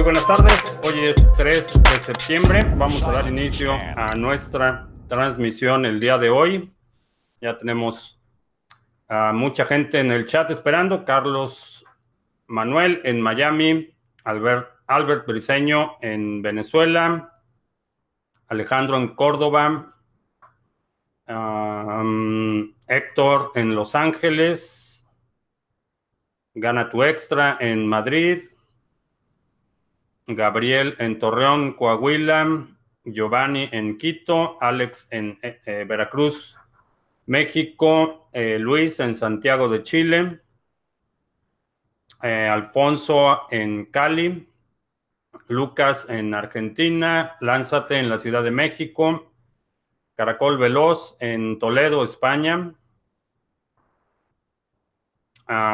Muy buenas tardes. Hoy es 3 de septiembre. Vamos a dar inicio a nuestra transmisión el día de hoy. Ya tenemos a mucha gente en el chat esperando. Carlos Manuel en Miami, Albert, Albert Briseño en Venezuela, Alejandro en Córdoba, Héctor en Los Ángeles, Gana tu Extra en Madrid, Gabriel en Torreón, Coahuila, Giovanni en Quito, Alex en eh, eh, Veracruz, México, eh, Luis en Santiago de Chile, Alfonso en Cali, Lucas en Argentina, Lánzate en la Ciudad de México, Caracol Veloz en Toledo, España,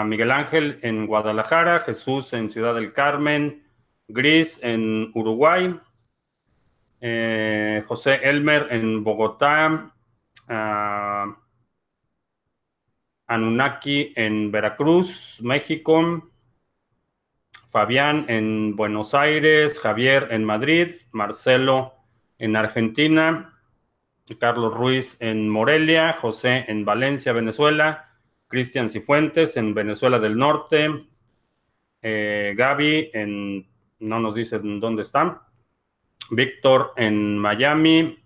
Miguel Ángel en Guadalajara, Jesús en Ciudad del Carmen, Gris en Uruguay, eh, José Elmer en Bogotá, uh, Anunnaki en Veracruz, México, Fabián en Buenos Aires, Javier en Madrid, Marcelo en Argentina, Carlos Ruiz en Morelia, José en Valencia, Venezuela, Cristian Cifuentes en Venezuela del Norte, eh, Gaby en no nos dicen dónde están. Víctor en Miami,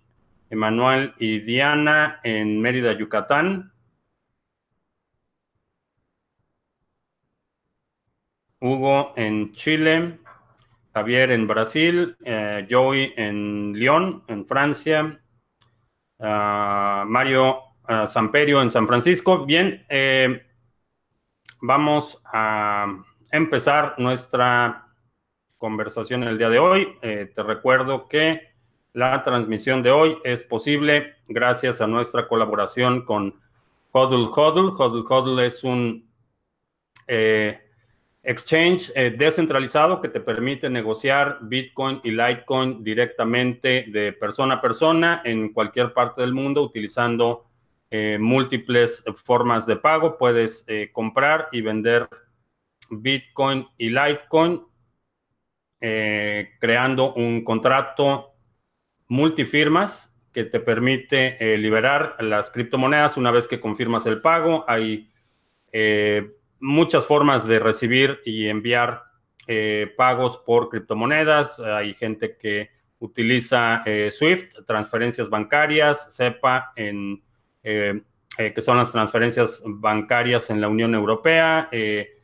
Emanuel y Diana en Mérida, Yucatán. Hugo en Chile, Javier en Brasil, eh, Joey en Lyon, en Francia, ah, Mario uh, Samperio en San Francisco. Bien, eh, vamos a empezar nuestra conversación el día de hoy. Eh, te recuerdo que la transmisión de hoy es posible gracias a nuestra colaboración con Hodl Hodl. Hodl Hodl es un eh, exchange eh, descentralizado que te permite negociar Bitcoin y Litecoin directamente de persona a persona en cualquier parte del mundo utilizando múltiples formas de pago. Puedes comprar y vender Bitcoin y Litecoin eh, creando un contrato multifirmas que te permite eh, liberar las criptomonedas una vez que confirmas el pago. Hay eh, muchas formas de recibir y enviar pagos por criptomonedas. Hay gente que utiliza SWIFT, transferencias bancarias, SEPA, en, que son las transferencias bancarias en la Unión Europea. Eh,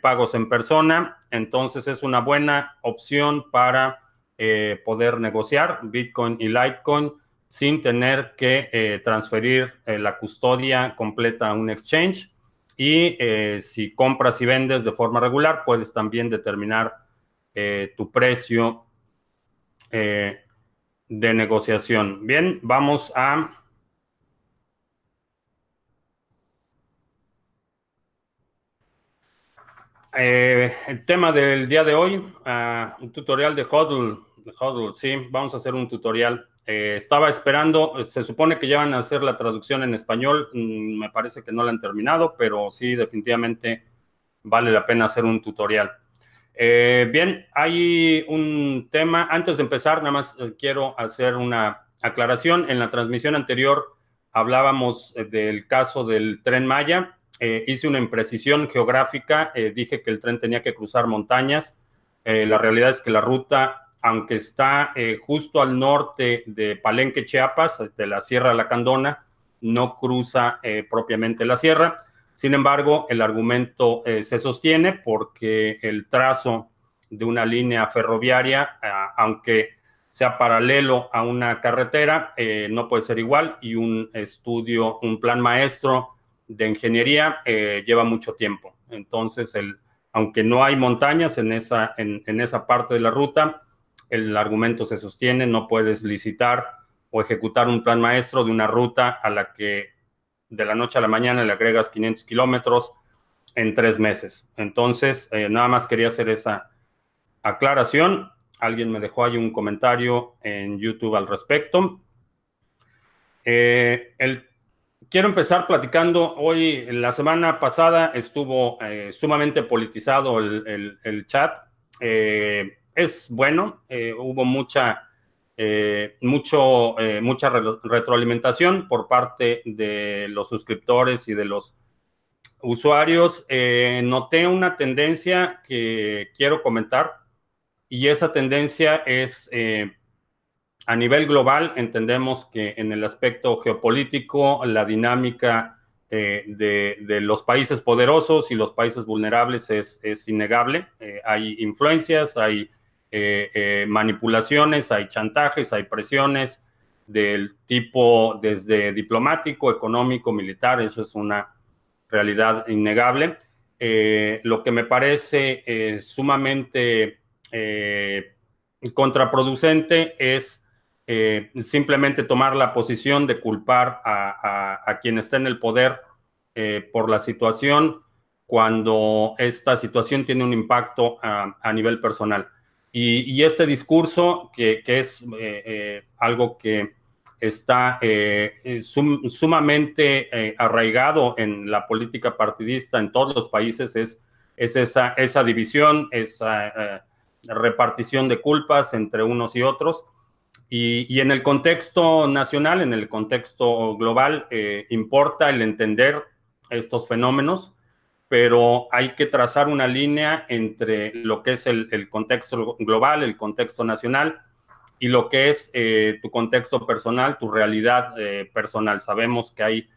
pagos en persona. Entonces es una buena opción para eh, poder negociar Bitcoin y Litecoin sin tener que eh, transferir la custodia completa a un exchange. Y si compras y vendes de forma regular, puedes también determinar tu precio de negociación. Bien, vamos a Eh, el tema del día de hoy, uh, un tutorial de Hodl. Sí, vamos a hacer un tutorial. Eh, estaba esperando, se supone que ya van a hacer la traducción en español, mm, me parece que no la han terminado, pero sí, definitivamente vale la pena hacer un tutorial. Eh, bien, hay un tema, antes de empezar, nada más quiero hacer una aclaración. En la transmisión anterior hablábamos del caso del tren Maya eh, hice una imprecisión geográfica, eh, dije que el tren tenía que cruzar montañas. Eh, la realidad es que la ruta, aunque está justo al norte de Palenque, Chiapas, de la Sierra Lacandona, no cruza propiamente la sierra. Sin embargo, el argumento se sostiene porque el trazo de una línea ferroviaria, aunque sea paralelo a una carretera, no puede ser igual y un estudio, un plan maestro de ingeniería eh, lleva mucho tiempo. Entonces, el, aunque no hay montañas en esa, en, esa parte de la ruta, el argumento se sostiene, no puedes licitar o ejecutar un plan maestro de una ruta a la que de la noche a la mañana le agregas 500 kilómetros en tres meses. Entonces, eh, nada más quería hacer esa aclaración. Alguien me dejó ahí un comentario en YouTube al respecto. Eh, el quiero empezar platicando. Hoy, la semana pasada, estuvo eh, sumamente politizado el, chat. Eh, es bueno, hubo mucha, mucho, mucha retroalimentación por parte de los suscriptores y de los usuarios. noté una tendencia que quiero comentar y esa tendencia es a nivel global, entendemos que en el aspecto geopolítico, la dinámica eh, de, los países poderosos y los países vulnerables es, innegable. Eh, hay influencias, hay eh, manipulaciones, hay chantajes, hay presiones del tipo desde diplomático, económico, militar, eso es una realidad innegable. lo que me parece sumamente contraproducente es eh, simplemente tomar la posición de culpar a, quien está en el poder eh, por la situación cuando esta situación tiene un impacto a, nivel personal. Y, este discurso, que, es eh, algo que está sumamente arraigado en la política partidista en todos los países, es, es esa, esa división, esa repartición de culpas entre unos y otros. Y, en el contexto nacional, en el contexto global, eh, importa el entender estos fenómenos, pero hay que trazar una línea entre lo que es el, contexto global, el contexto nacional y lo que es eh, tu contexto personal, tu realidad eh, personal. Sabemos que hay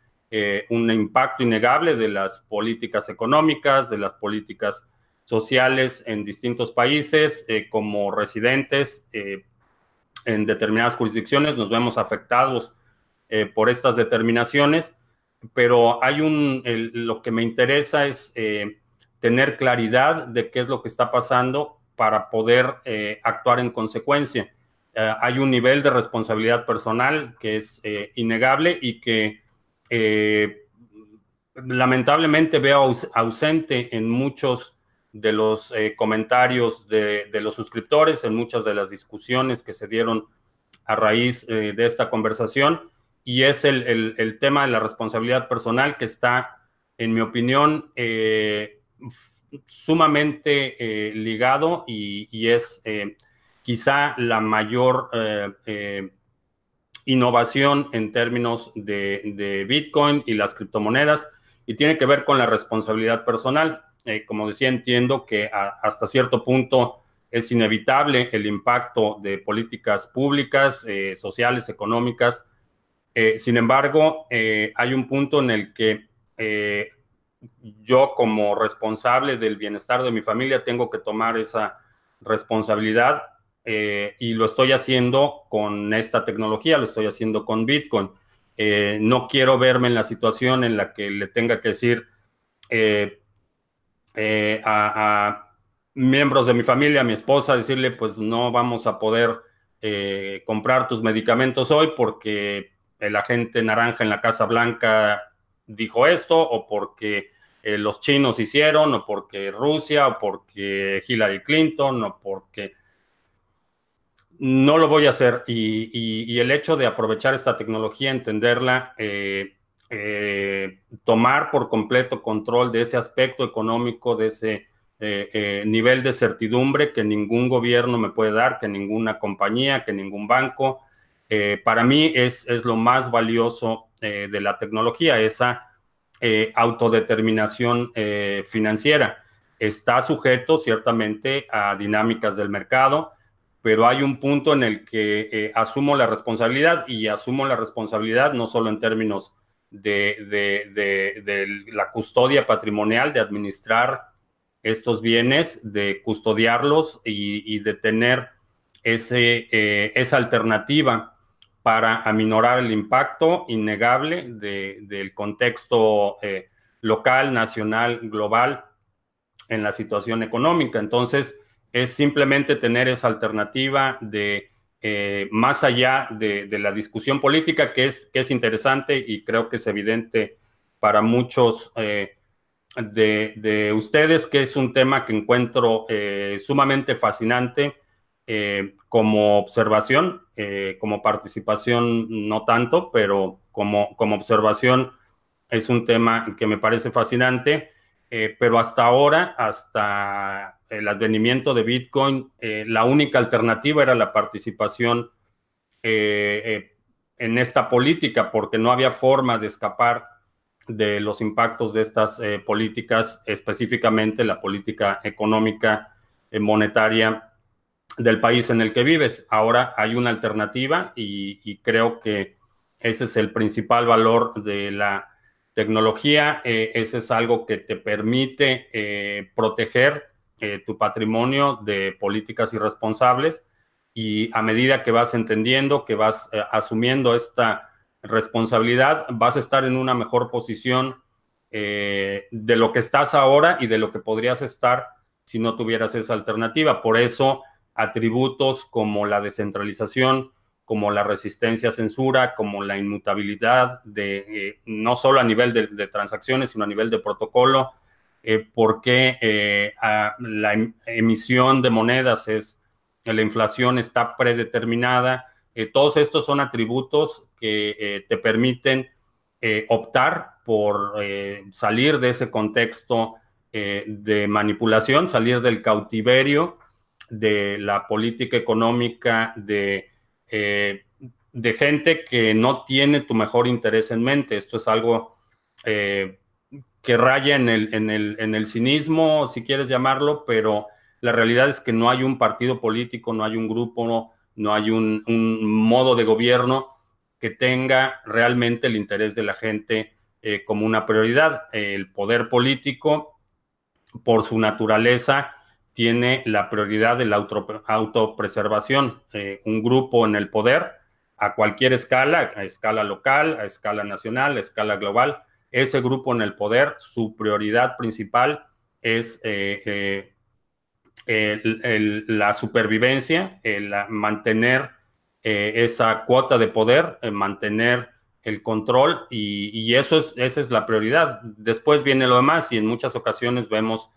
un impacto innegable de las políticas económicas, de las políticas sociales en distintos países, como residentes en determinadas jurisdicciones, nos vemos afectados eh, por estas determinaciones, pero hay un, lo que me interesa es eh, tener claridad de qué es lo que está pasando para poder eh, actuar en consecuencia. hay un nivel de responsabilidad personal que es innegable y que lamentablemente veo ausente en muchos de los eh, comentarios de, los suscriptores, en muchas de las discusiones que se dieron a raíz eh, de esta conversación, y es el, tema de la responsabilidad personal que está, en mi opinión, eh, sumamente ligado y, es quizá la mayor innovación en términos de Bitcoin y las criptomonedas, y tiene que ver con la responsabilidad personal eh, como decía, entiendo que hasta cierto punto es inevitable el impacto de políticas públicas, eh, sociales, económicas. Eh, sin embargo, hay un punto en el que yo como responsable del bienestar de mi familia tengo que tomar esa responsabilidad y lo estoy haciendo con esta tecnología, lo estoy haciendo con Bitcoin. no quiero verme en la situación en la que le tenga que decir, a, miembros de mi familia, a mi esposa, decirle, pues no vamos a poder eh, comprar tus medicamentos hoy porque el agente naranja en la Casa Blanca dijo esto, o porque eh, los chinos hicieron, o porque Rusia, o porque Hillary Clinton, o porque... No lo voy a hacer. Y, el hecho de aprovechar esta tecnología, entenderla, eh, tomar por completo control de ese aspecto económico, de ese eh, eh, nivel de certidumbre que ningún gobierno me puede dar, que ninguna compañía, que ningún banco. para mí es, es, lo más valioso de la tecnología, esa autodeterminación financiera. Está sujeto ciertamente a dinámicas del mercado, pero hay un punto en el que asumo la responsabilidad y asumo la responsabilidad no solo en términos de, la custodia patrimonial, de administrar estos bienes, de custodiarlos y, de tener ese, eh, esa alternativa para aminorar el impacto innegable del contexto eh, local, nacional, global en la situación económica. Entonces, es simplemente tener esa alternativa de eh, más allá de, la discusión política, que es, que es interesante y creo que es evidente para muchos eh, de, ustedes, que es un tema que encuentro eh, sumamente fascinante como observación, como participación no tanto, pero como, como observación es un tema que me parece fascinante. pero hasta ahora, hasta el advenimiento de Bitcoin, la única alternativa era la participación en esta política, porque no había forma de escapar de los impactos de estas políticas, específicamente la política económica monetaria del país en el que vives. Ahora hay una alternativa y, creo que ese es el principal valor de la tecnología. Eh, ese es algo que te permite eh, proteger eh, tu patrimonio de políticas irresponsables y a medida que vas entendiendo, que vas asumiendo esta responsabilidad, vas a estar en una mejor posición de lo que estás ahora y de lo que podrías estar si no tuvieras esa alternativa. Por eso atributos como la descentralización, como la resistencia a censura, como la inmutabilidad, de, eh, no solo a nivel de, transacciones, sino a nivel de protocolo, eh, porque eh, la em, emisión de monedas es, la inflación está predeterminada. todos estos son atributos que te permiten optar por salir de ese contexto de manipulación, salir del cautiverio de la política económica de, eh, gente que no tiene tu mejor interés en mente. Esto es algo eh, que raya en el, en, el, en el cinismo, si quieres llamarlo, pero la realidad es que no hay un partido político, no hay un grupo, no, hay un, modo de gobierno que tenga realmente el interés de la gente eh, como una prioridad. El poder político, por su naturaleza, tiene la prioridad de la autopreservación. Eh, un grupo en el poder, a cualquier escala, a escala local, a escala nacional, a escala global, ese grupo en el poder, su prioridad principal es eh, eh, la supervivencia, el mantener esa cuota de poder, mantener el control y, eso es, esa es la prioridad. Después viene lo demás y en muchas ocasiones vemos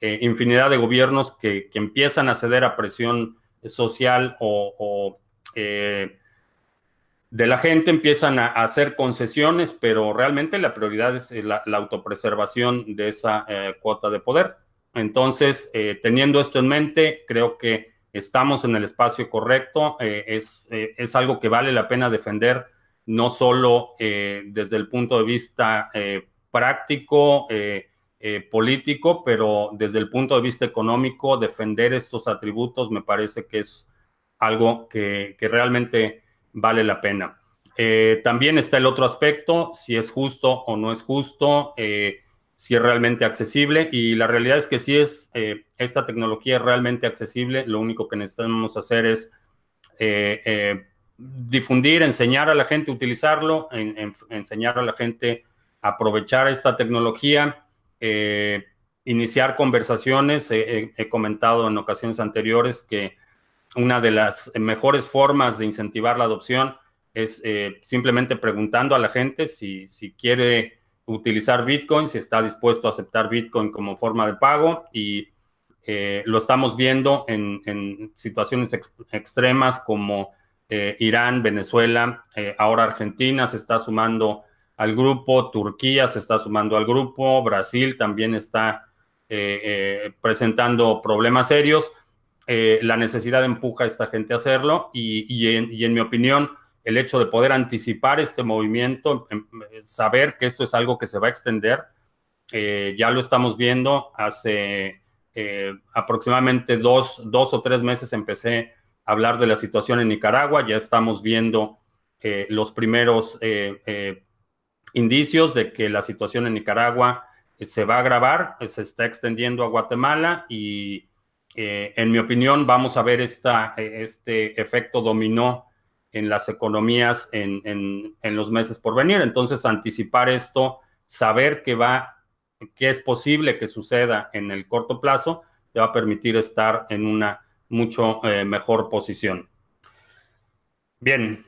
eh, infinidad de gobiernos que, empiezan a ceder a presión social o, eh, de la gente, empiezan a, hacer concesiones, pero realmente la prioridad es eh, la, autopreservación de esa cuota de poder. Entonces, teniendo esto en mente, creo que estamos en el espacio correcto. es, es, algo que vale la pena defender, no solo desde el punto de vista práctico, eh, político, pero desde el punto de vista económico, defender estos atributos me parece que es algo que, realmente vale la pena. Eh, también está el otro aspecto, si es justo o no es justo, eh, si es realmente accesible. Y la realidad es que si es esta tecnología es realmente accesible, lo único que necesitamos hacer es difundir, enseñar a la gente a utilizarlo, enseñar a la gente a aprovechar esta tecnología eh, iniciar conversaciones. he comentado en ocasiones anteriores que una de las mejores formas de incentivar la adopción es eh, simplemente preguntando a la gente si, quiere utilizar Bitcoin, si está dispuesto a aceptar Bitcoin como forma de pago y eh, lo estamos viendo en, situaciones extremas como Irán, Venezuela, ahora Argentina se está sumando al grupo, Turquía se está sumando al grupo, Brasil también está eh, eh, presentando problemas serios. Eh, la necesidad empuja a esta gente a hacerlo y, en, mi opinión, el hecho de poder anticipar este movimiento, em, saber que esto es algo que se va a extender, ya lo estamos viendo. Hace aproximadamente dos, dos, o tres meses empecé a hablar de la situación en Nicaragua, ya estamos viendo los primeros indicios de que la situación en Nicaragua eh, se va a agravar, eh, se está extendiendo a Guatemala y eh, en mi opinión vamos a ver esta, este efecto dominó en las economías en, los meses por venir. Entonces, anticipar esto, saber que va, que es posible que suceda en el corto plazo, te va a permitir estar en una mucho mejor posición. Bien,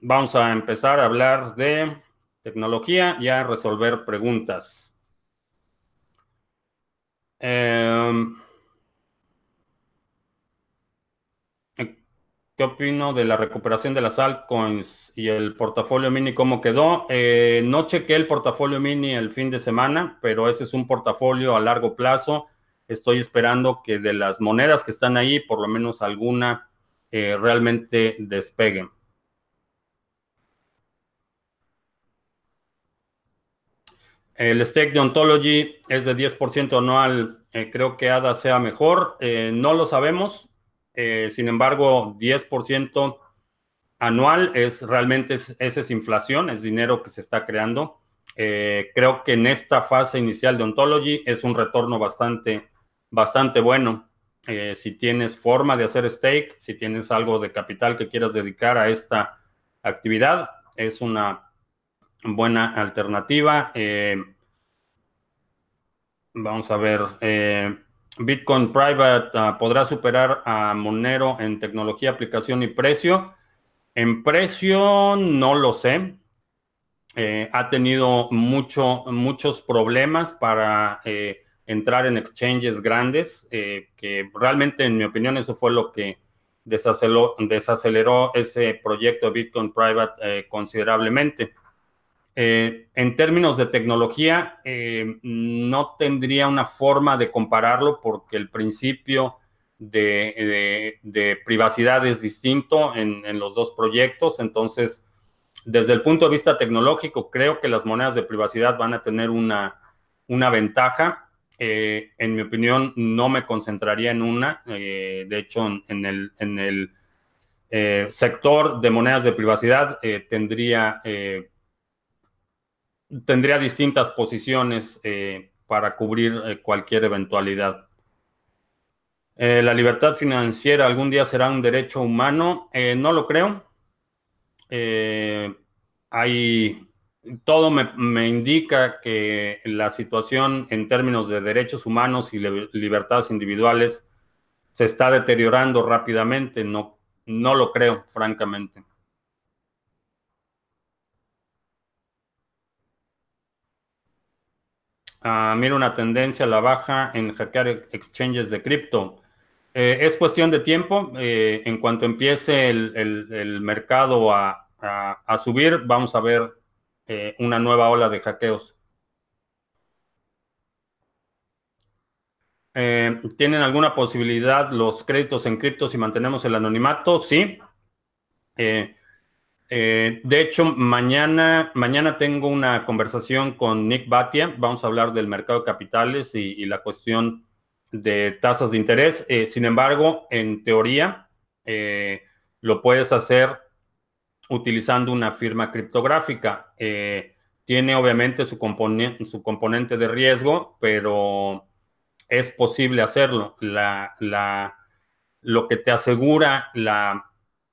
vamos a empezar a hablar de Tecnología y a resolver preguntas. Em, ¿Qué opino de la recuperación de las altcoins y el portafolio mini? ¿Cómo quedó? Eh, no chequé el portafolio mini el fin de semana, pero ese es un portafolio a largo plazo. Estoy esperando que de las monedas que están ahí, por lo menos alguna eh, realmente despegue. El stake de Ontology es de 10% anual. Eh, creo que ADA sea mejor. no lo sabemos. Eh, sin embargo, 10% anual es realmente, esa es inflación, es dinero que se está creando. Eh, creo que en esta fase inicial de Ontology es un retorno bastante, bastante bueno. Eh, si tienes forma de hacer stake, si tienes algo de capital que quieras dedicar a esta actividad, es una buena alternativa. vamos a ver. Bitcoin Private ah, podrá superar a Monero en tecnología, aplicación y precio. En precio no lo sé. Eh, ha tenido mucho, muchos problemas para eh, entrar en exchanges grandes, eh, que realmente, en mi opinión, eso fue lo que desaceleró, desaceleró ese proyecto de Bitcoin Private considerablemente. Eh, en términos de tecnología, eh, no tendría una forma de compararlo porque el principio de, privacidad es distinto en, los dos proyectos. Entonces, desde el punto de vista tecnológico, creo que las monedas de privacidad van a tener una, una ventaja. Eh, en mi opinión, no me concentraría en una. de hecho, en, el, en el sector de monedas de privacidad tendría tendría distintas posiciones eh, para cubrir eh, cualquier eventualidad. Eh, la libertad financiera algún día será un derecho humano. no lo creo. hay, todo me, indica que la situación en términos de derechos humanos y libertades individuales se está deteriorando rápidamente. No, no lo creo, francamente. Uh, mira una tendencia a la baja en hackear exchanges de cripto. Eh, es cuestión de tiempo. Eh, en cuanto empiece el, mercado a, subir, vamos a ver eh, una nueva ola de hackeos. ¿Tienen alguna posibilidad los créditos en cripto si mantenemos el anonimato? Sí. Eh, de hecho, mañana, mañana tengo una conversación con Nick Batia. Vamos a hablar del mercado de capitales y, la cuestión de tasas de interés. Eh, sin embargo, en teoría, eh, lo puedes hacer utilizando una firma criptográfica. tiene obviamente su, su componente de riesgo, pero es posible hacerlo. Lo que te asegura la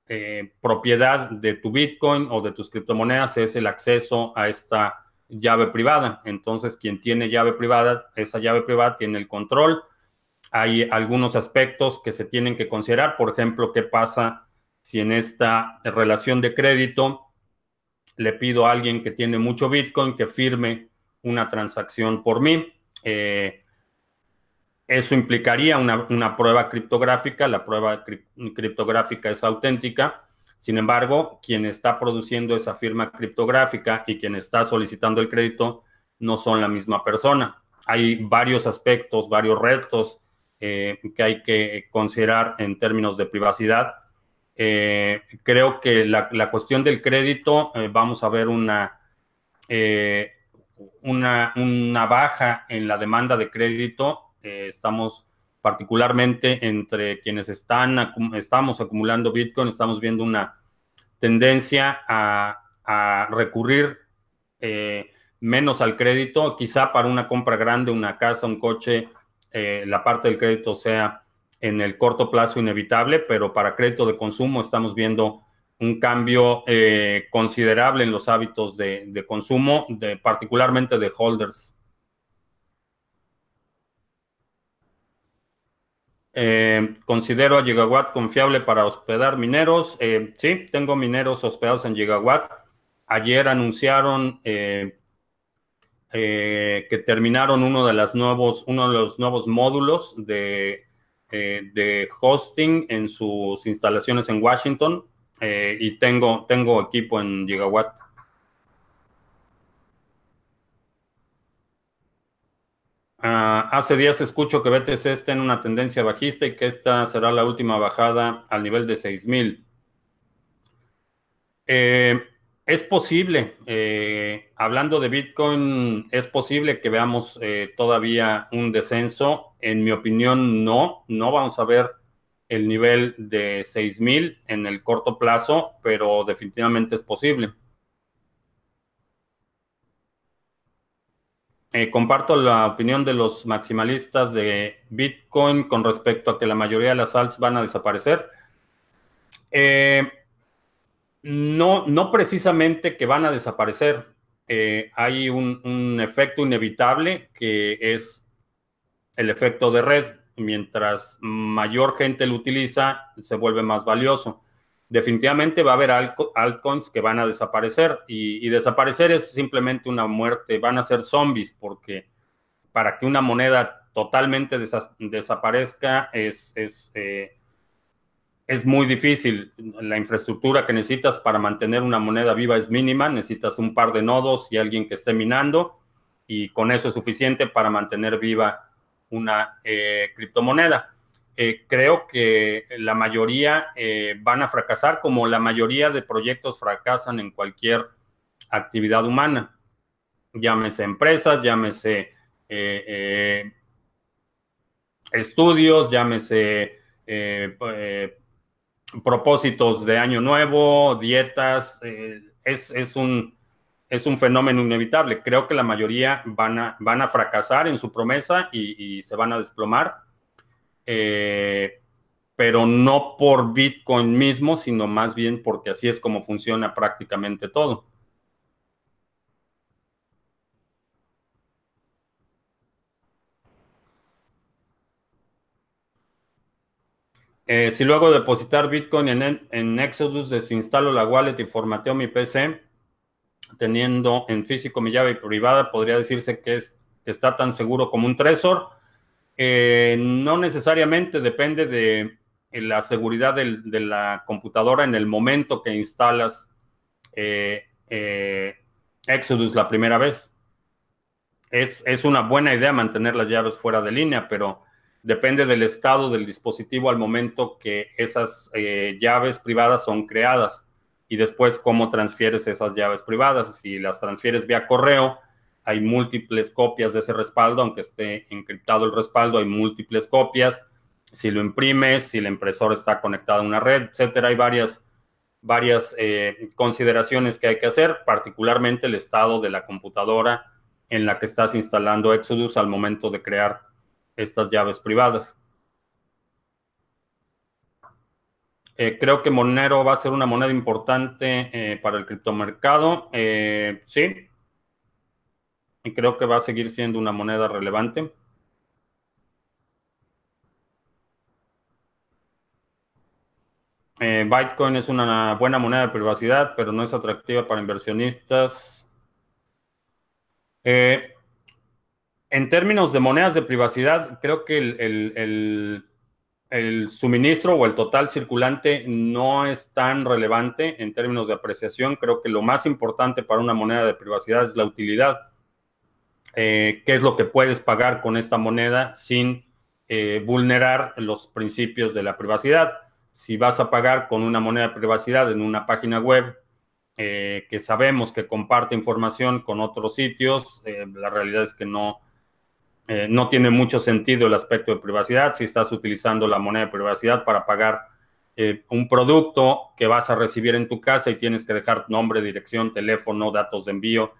eh, propiedad de tu Bitcoin o de tus criptomonedas es el acceso a esta llave privada. Entonces, quien tiene llave privada, esa llave privada tiene el control. Hay algunos aspectos que se tienen que considerar. Por ejemplo, qué pasa si en esta relación de crédito le pido a alguien que tiene mucho Bitcoin que firme una transacción por mí. Eh, eso implicaría una, prueba criptográfica, la prueba criptográfica es auténtica, sin embargo, quien está produciendo esa firma criptográfica y quien está solicitando el crédito no son la misma persona. Hay varios aspectos, varios retos eh, que hay que considerar en términos de privacidad. Eh, creo que la, cuestión del crédito, eh, vamos a ver una, una, una baja en la demanda de crédito estamos particularmente entre quienes están, estamos acumulando Bitcoin, estamos viendo una tendencia a, recurrir eh, menos al crédito, quizá para una compra grande, una casa, un coche, eh, la parte del crédito sea en el corto plazo inevitable, pero para crédito de consumo estamos viendo un cambio eh, considerable en los hábitos de, de consumo, de, particularmente de holders Eh, considero a Gigawatt confiable para hospedar mineros. Eh, sí, tengo mineros hospedados en Gigawatt. Ayer anunciaron eh, que terminaron uno de, los nuevos módulos de de hosting en sus instalaciones en Washington y tengo, tengo equipo en Gigawatt. Ah, hace días escucho que BTC está en una tendencia bajista y que esta será la última bajada al nivel de 6000. Eh, es posible, eh, hablando de Bitcoin, es posible que veamos eh, todavía un descenso. En mi opinión, no, no vamos a ver el nivel de 6000 en el corto plazo, pero definitivamente es posible. Eh, comparto la opinión de los maximalistas de Bitcoin con respecto a que la mayoría de las alts van a desaparecer. Eh, no, no precisamente que van a desaparecer. Eh, hay un, un, efecto inevitable que es el efecto de red. Mientras mayor gente lo utiliza, se vuelve más valioso definitivamente va a haber altcoins que van a desaparecer y, desaparecer es simplemente una muerte, van a ser zombies porque para que una moneda totalmente desaparezca es, es, eh, es muy difícil. La infraestructura que necesitas para mantener una moneda viva es mínima, necesitas un par de nodos y alguien que esté minando y con eso es suficiente para mantener viva una eh, criptomoneda. Eh, creo que la mayoría eh, van a fracasar, como la mayoría de proyectos fracasan en cualquier actividad humana. Llámese empresas, llámese eh, estudios, llámese propósitos de año nuevo, dietas. Es, un, es un fenómeno inevitable. Creo que la mayoría van a, van a fracasar en su promesa y se van a desplomar eh, pero no por Bitcoin mismo, sino más bien porque así es como funciona prácticamente todo. Eh, si luego de depositar Bitcoin en, Exodus desinstalo la wallet y formateo mi PC, teniendo en físico mi llave privada, podría decirse que, es, está tan seguro como un Trezor. Eh, no necesariamente depende de la seguridad de la computadora en el momento que instalas eh, eh, Exodus la primera vez. Es, es, una buena idea mantener las llaves fuera de línea, pero depende del estado del dispositivo al momento que esas llaves privadas son creadas y después cómo transfieres esas llaves privadas. Si las transfieres vía correo, hay múltiples copias de ese respaldo, aunque esté encriptado el respaldo, hay múltiples copias. Si lo imprimes, si el impresor está conectado a una red, etcétera, hay varias, varias eh, consideraciones que hay que hacer, particularmente el estado de la computadora en la que estás instalando Exodus al momento de crear estas llaves privadas. Eh, creo que Monero va a ser una moneda importante eh, para el criptomercado. sí, y creo que va a seguir siendo una moneda relevante. Eh, Bitcoin es una buena moneda de privacidad, pero no es atractiva para inversionistas. Eh, en términos de monedas de privacidad, creo que el, el, suministro o el total circulante no es tan relevante en términos de apreciación. Creo que lo más importante para una moneda de privacidad es la utilidad. Eh, qué es lo que puedes pagar con esta moneda sin eh, vulnerar los principios de la privacidad. Si vas a pagar con una moneda de privacidad en una página web eh, que sabemos que comparte información con otros sitios, la realidad es que no, no tiene mucho sentido el aspecto de privacidad. Si estás utilizando la moneda de privacidad para pagar un producto que vas a recibir en tu casa y tienes que dejar nombre, dirección, teléfono, datos de envío,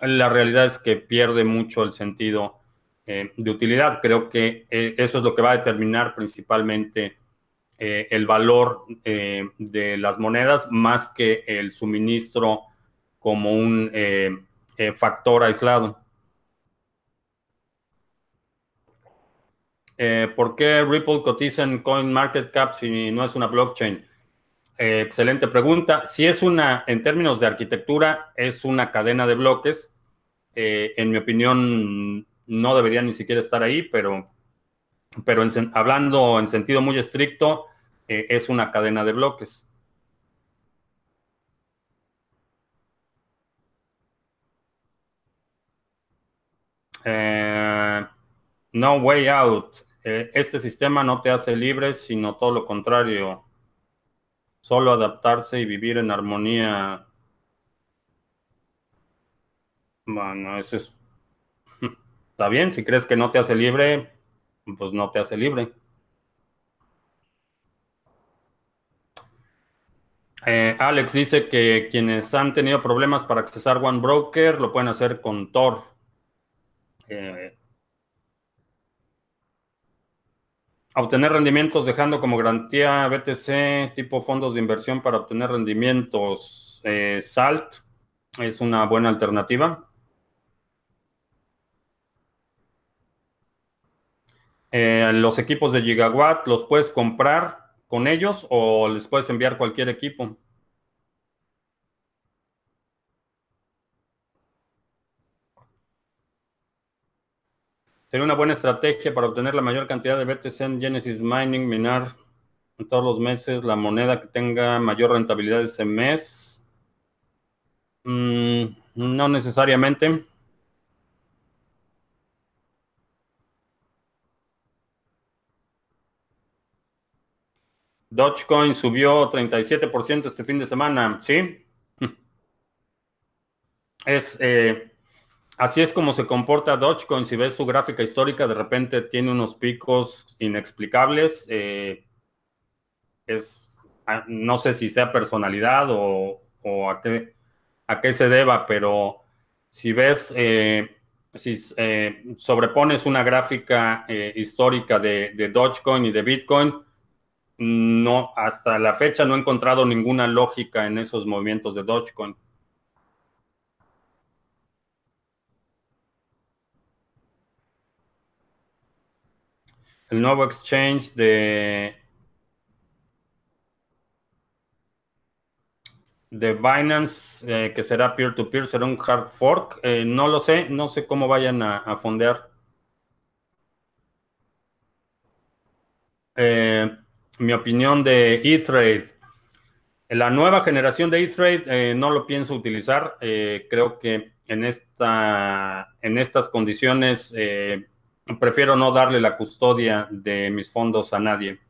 la realidad es que pierde mucho el sentido eh, de utilidad. Creo que eh, eso es lo que va a determinar principalmente eh, el valor de las monedas más que el suministro como un factor aislado. ¿Por qué Ripple cotiza en CoinMarketCap si no es una blockchain? Eh, excelente pregunta. Si es una, en términos de arquitectura, es una cadena de bloques. Eh, en mi opinión, no debería ni siquiera estar ahí, pero pero hablando en sentido muy estricto, eh, es una cadena de bloques. No way out. Este sistema no te hace libre, sino todo lo contrario. Solo adaptarse y vivir en armonía. Bueno, eso es... Está bien, si crees que no te hace libre, pues no te hace libre. Eh, Alex dice que quienes han tenido problemas para accesar One Broker lo pueden hacer con Tor. Eh, obtener rendimientos dejando como garantía BTC tipo fondos de inversión para obtener rendimientos. Eh, SALT es una buena alternativa. los equipos de Gigawatt los puedes comprar con ellos o les puedes enviar cualquier equipo. Sería una buena estrategia para obtener la mayor cantidad de BTC en Genesis Mining, minar en todos los meses la moneda que tenga mayor rentabilidad ese mes. Mm, no necesariamente. Dogecoin subió 37% este fin de semana, ¿sí? Es, eh, así es como se comporta Dogecoin. Si ves su gráfica histórica, de repente tiene unos picos inexplicables. Eh, es, ah, no sé si sea personalidad o, a, qué, se deba, pero si ves, eh, si sobrepones una gráfica histórica de, de Dogecoin y de Bitcoin, no, hasta la fecha no he encontrado ninguna lógica en esos movimientos de Dogecoin. El nuevo exchange de, de Binance, eh, que será peer-to-peer, será un hard fork. Eh, no lo sé, no sé cómo vayan a, fondear. Eh, mi opinión de E-Trade. La nueva generación de E-Trade no lo pienso utilizar. Creo que en, esta, en estas condiciones prefiero no darle la custodia de mis fondos a nadie.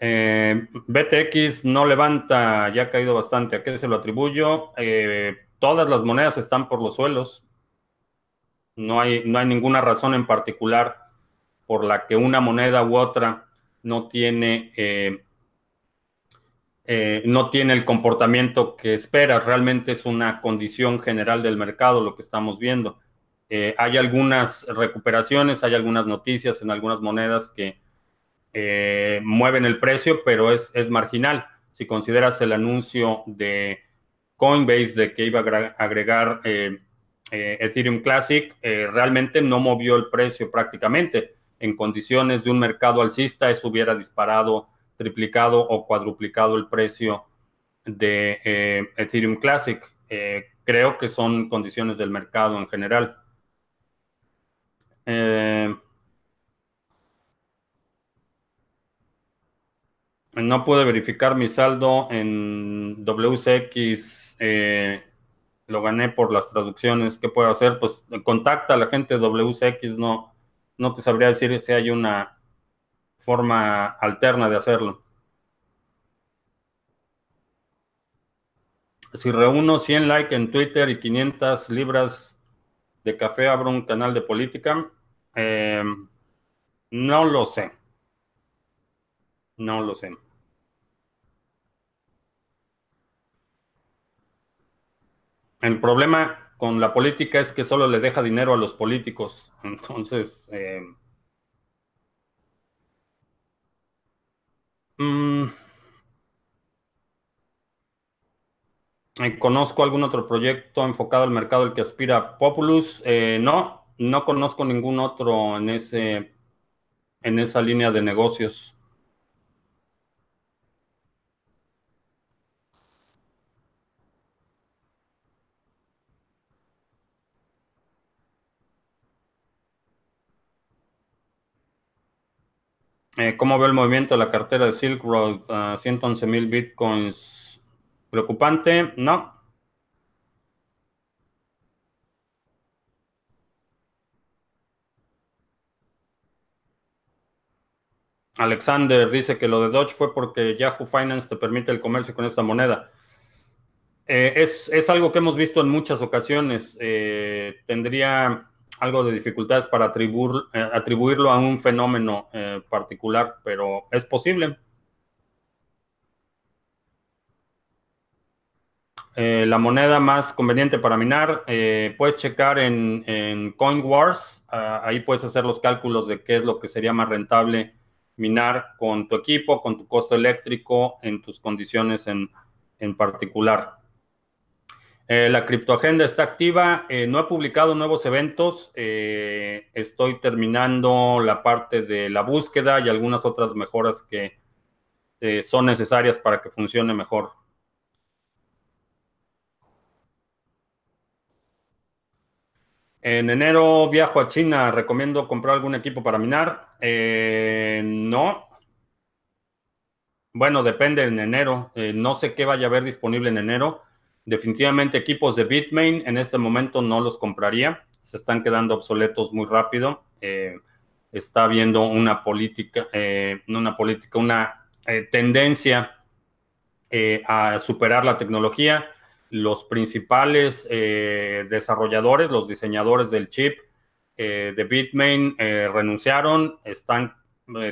BTX no levanta, ya ha caído bastante. ¿A qué se lo atribuyo? todas las monedas están por los suelos. No hay, no hay ninguna razón en particular por la que una moneda u otra no tiene, eh, eh, no tiene el comportamiento que espera. Realmente es una condición general del mercado lo que estamos viendo. Eh, hay algunas recuperaciones, hay algunas noticias en algunas monedas que mueven el precio, pero es, es marginal. Si consideras el anuncio de Coinbase de que iba a agregar Ethereum Classic, realmente no movió el precio prácticamente en condiciones de un mercado alcista, eso hubiera disparado, triplicado o cuadruplicado el precio de eh, Ethereum Classic. Eh, creo que son condiciones del mercado en general. Eh, no pude verificar mi saldo en WCX. lo gané por las traducciones. ¿Qué puedo hacer? Pues contacta a la gente de WCX. No, no te sabría decir si hay una forma alterna de hacerlo. Si reúno 100 likes en Twitter y 500 libras de café, abro un canal de política. Eh, no lo sé. No lo sé. El problema con la política es que solo le deja dinero a los políticos. Entonces, eh, mm, ¿conozco algún otro proyecto enfocado al mercado al que aspira Populus? Eh, no, no conozco ningún otro en, ese, en esa línea de negocios. Eh, ¿Cómo ve el movimiento de la cartera de Silk Road? Uh, 111 mil bitcoins. ¿Preocupante? No. Alexander dice que lo de Dodge fue porque Yahoo Finance te permite el comercio con esta moneda. Eh, es, es, algo que hemos visto en muchas ocasiones. Eh, tendría algo de dificultades para eh, atribuirlo a un fenómeno eh, particular, pero es posible. Eh, la moneda más conveniente para minar, puedes checar en, en CoinWars, ah, ahí puedes hacer los cálculos de qué es lo que sería más rentable minar con tu equipo, con tu costo eléctrico, en tus condiciones en, en particular. Eh, la criptoagenda está activa. Eh, no he publicado nuevos eventos. Eh, estoy terminando la parte de la búsqueda y algunas otras mejoras que son necesarias para que funcione mejor. En enero viajo a China. ¿Recomiendo comprar algún equipo para minar? no. Bueno, depende en enero. no sé qué vaya a haber disponible en enero. Definitivamente equipos de Bitmain en este momento no los compraría. Se están quedando obsoletos muy rápido. Eh, está habiendo una política, eh, una política, una eh, tendencia a superar la tecnología. Los principales desarrolladores, los diseñadores del chip de Bitmain renunciaron, están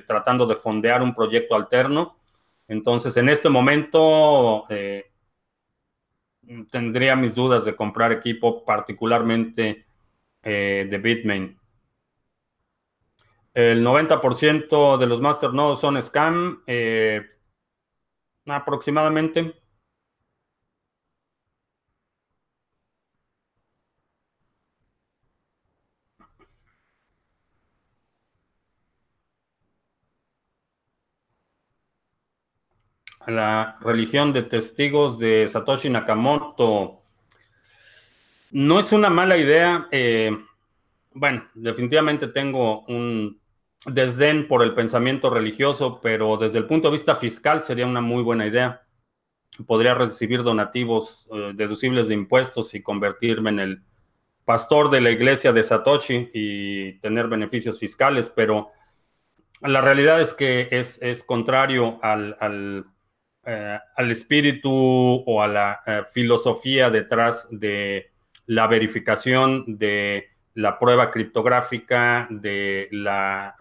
tratando de fondear un proyecto alterno. Entonces, en este momento, tendría mis dudas de comprar equipo, particularmente eh, de Bitmain. El 90% de los masternodes son scam, eh, aproximadamente. La religión de testigos de Satoshi Nakamoto. No es una mala idea. Eh, bueno, definitivamente tengo un desdén por el pensamiento religioso, pero desde el punto de vista fiscal sería una muy buena idea. Podría recibir donativos eh, deducibles de impuestos y convertirme en el pastor de la iglesia de Satoshi y tener beneficios fiscales, pero la realidad es que es, contrario al eh, al espíritu o a la eh, filosofía detrás de la verificación de la prueba criptográfica, de la,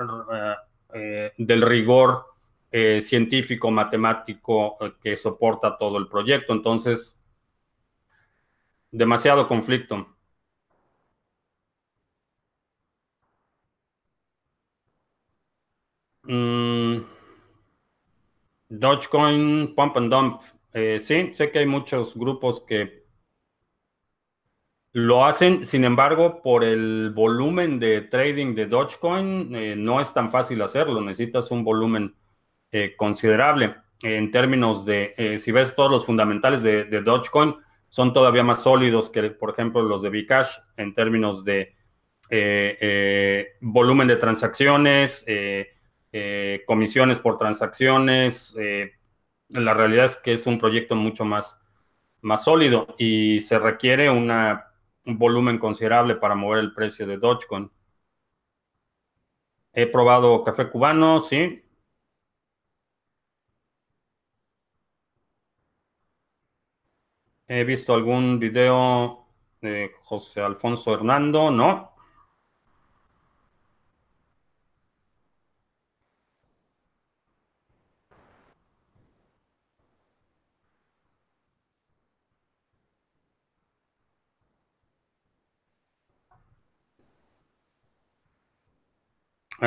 eh, del rigor científico, matemático que soporta todo el proyecto. Entonces, demasiado conflicto. Mm. Dogecoin, Pump and Dump. Eh, sí, sé que hay muchos grupos que lo hacen, sin embargo, por el volumen de trading de Dogecoin, eh, no es tan fácil hacerlo. Necesitas un volumen eh, considerable. En términos de, si ves todos los fundamentales de, de, Dogecoin, son todavía más sólidos que, por ejemplo, los de Bcash en términos de volumen de transacciones, eh, comisiones por transacciones. Eh, la realidad es que es un proyecto mucho más, más sólido y se requiere un volumen considerable para mover el precio de Dogecoin. He probado café cubano, sí. He visto algún video de José Alfonso Hernando, no.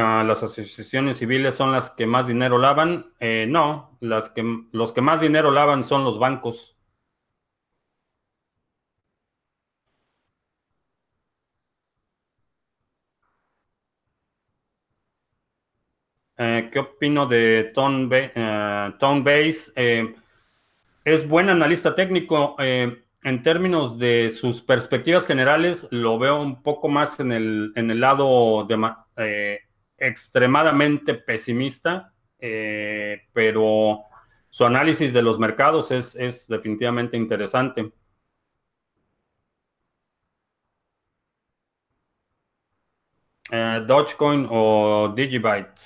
Ah, las asociaciones civiles son las que más dinero lavan. Eh, no, las que, los que más dinero lavan son los bancos. Eh, ¿Qué opino de Tone, eh, Base? es buen analista técnico. en términos de sus perspectivas generales, lo veo un poco más en el, en el lado de, extremadamente pesimista. pero su análisis de los mercados es, definitivamente interesante. Dogecoin o Digibyte.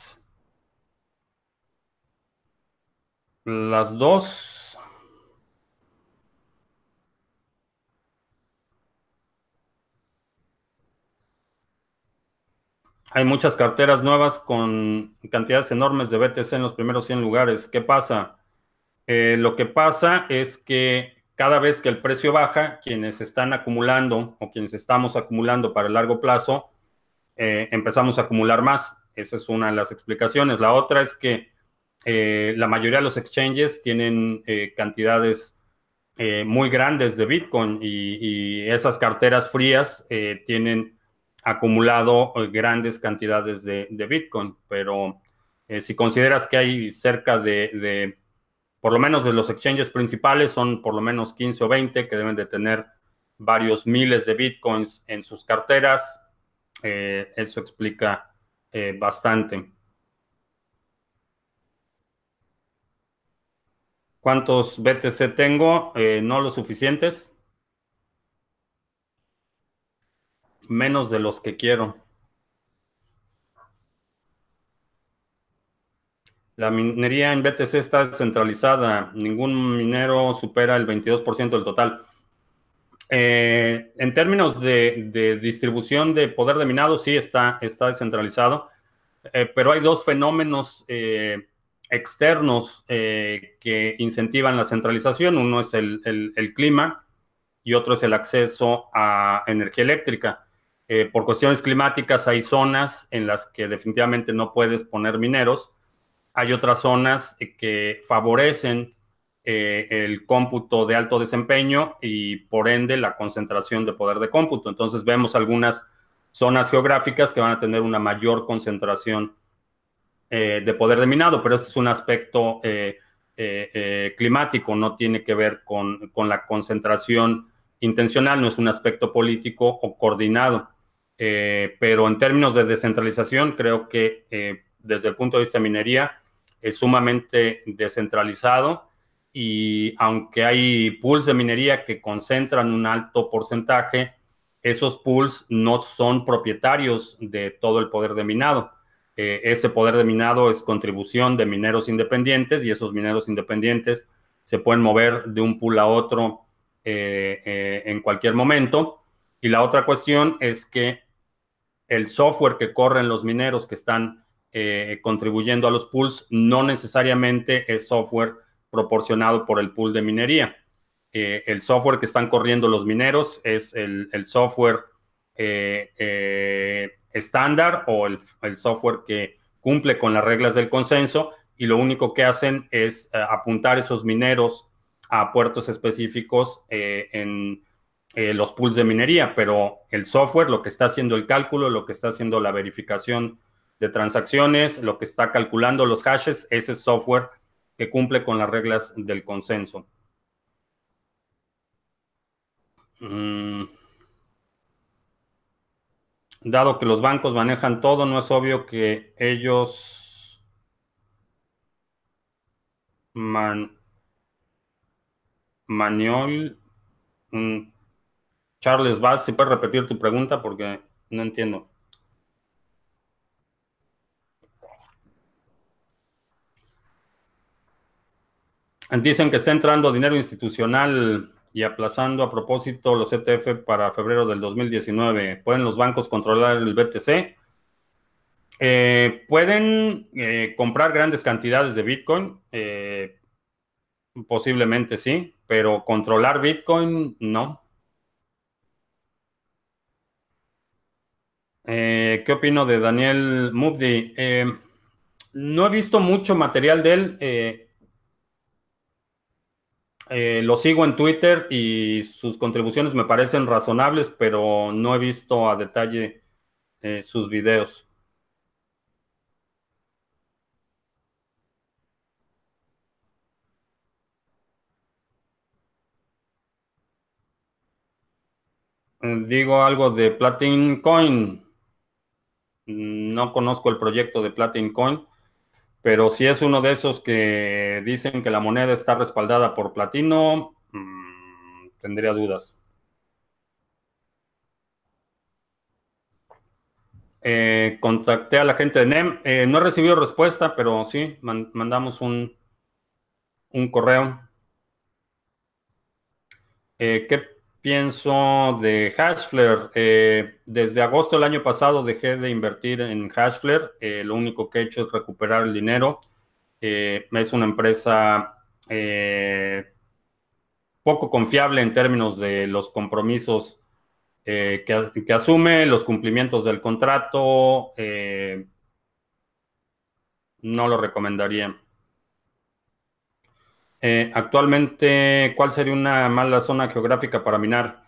Las dos. Hay muchas carteras nuevas con cantidades enormes de BTC en los primeros 100 lugares. ¿Qué pasa? Eh, lo que pasa es que cada vez que el precio baja, quienes están acumulando o quienes estamos acumulando para el largo plazo, eh, empezamos a acumular más. Esa es una de las explicaciones. La otra es que eh, la mayoría de los exchanges tienen cantidades muy grandes de Bitcoin y, esas carteras frías tienen acumulado grandes cantidades de, Bitcoin. Pero si consideras que hay cerca de, por lo menos de los exchanges principales, son por lo menos 15 o 20 que deben de tener varios miles de Bitcoins en sus carteras, eso explica bastante. ¿Cuántos BTC tengo? Eh, no lo suficientes. Menos de los que quiero. La minería en BTC está descentralizada. Ningún minero supera el 22% del total. Eh, en términos de, distribución de poder de minado, sí está, está descentralizado. Eh, pero hay dos fenómenos externos eh, que incentivan la centralización. Uno es el, clima y otro es el acceso a energía eléctrica. Eh, por cuestiones climáticas hay zonas en las que definitivamente no puedes poner mineros. Hay otras zonas que favorecen eh, el cómputo de alto desempeño y por ende la concentración de poder de cómputo. Entonces vemos algunas zonas geográficas que van a tener una mayor concentración eh, de poder de minado, pero este es un aspecto eh, eh, climático, no tiene que ver con, la concentración intencional, no es un aspecto político o coordinado. Pero en términos de descentralización, creo que desde el punto de vista de minería es sumamente descentralizado y aunque hay pools de minería que concentran un alto porcentaje, esos pools no son propietarios de todo el poder de minado. Eh, ese poder de minado es contribución de mineros independientes y esos mineros independientes se pueden mover de un pool a otro eh, eh, en cualquier momento. Y la otra cuestión es que el software que corren los mineros que están contribuyendo a los pools no necesariamente es software proporcionado por el pool de minería. el software que están corriendo los mineros es el, el software estándar o el, software que cumple con las reglas del consenso y lo único que hacen es eh, apuntar esos mineros a puertos específicos eh, en eh, los pools de minería, pero el software, lo que está haciendo el cálculo, lo que está haciendo la verificación de transacciones, lo que está calculando los hashes, ese software que cumple con las reglas del consenso. Mm. Dado que los bancos manejan todo, no es obvio que ellos man, Maniol, mm, Charles Bass, si puedes repetir tu pregunta porque no entiendo. Dicen que está entrando dinero institucional y aplazando a propósito los ETF para febrero del 2019. ¿Pueden los bancos controlar el BTC? Eh, pueden eh, comprar grandes cantidades de Bitcoin, eh, posiblemente sí, pero controlar Bitcoin no. ¿Qué opino de Daniel Mubdi? no he visto mucho material de él. Eh, lo sigo en Twitter y sus contribuciones me parecen razonables, pero no he visto a detalle eh, sus videos. Eh, digo algo de Platin Coin. No conozco el proyecto de Platin Coin, Pero si es uno de esos que dicen que la moneda está respaldada por platino, mmm, tendría dudas. Eh, contacté a la gente de NEM. Eh, no he recibido respuesta, pero sí, man mandamos un, un correo. Eh, ¿Qué pienso de Hashflare? Eh, desde agosto del año pasado dejé de invertir en Hashflare. Eh, lo único que he hecho es recuperar el dinero. es una empresa poco confiable en términos de los compromisos que, asume, los cumplimientos del contrato. no lo recomendaría. Eh, actualmente, ¿cuál sería una mala zona geográfica para minar?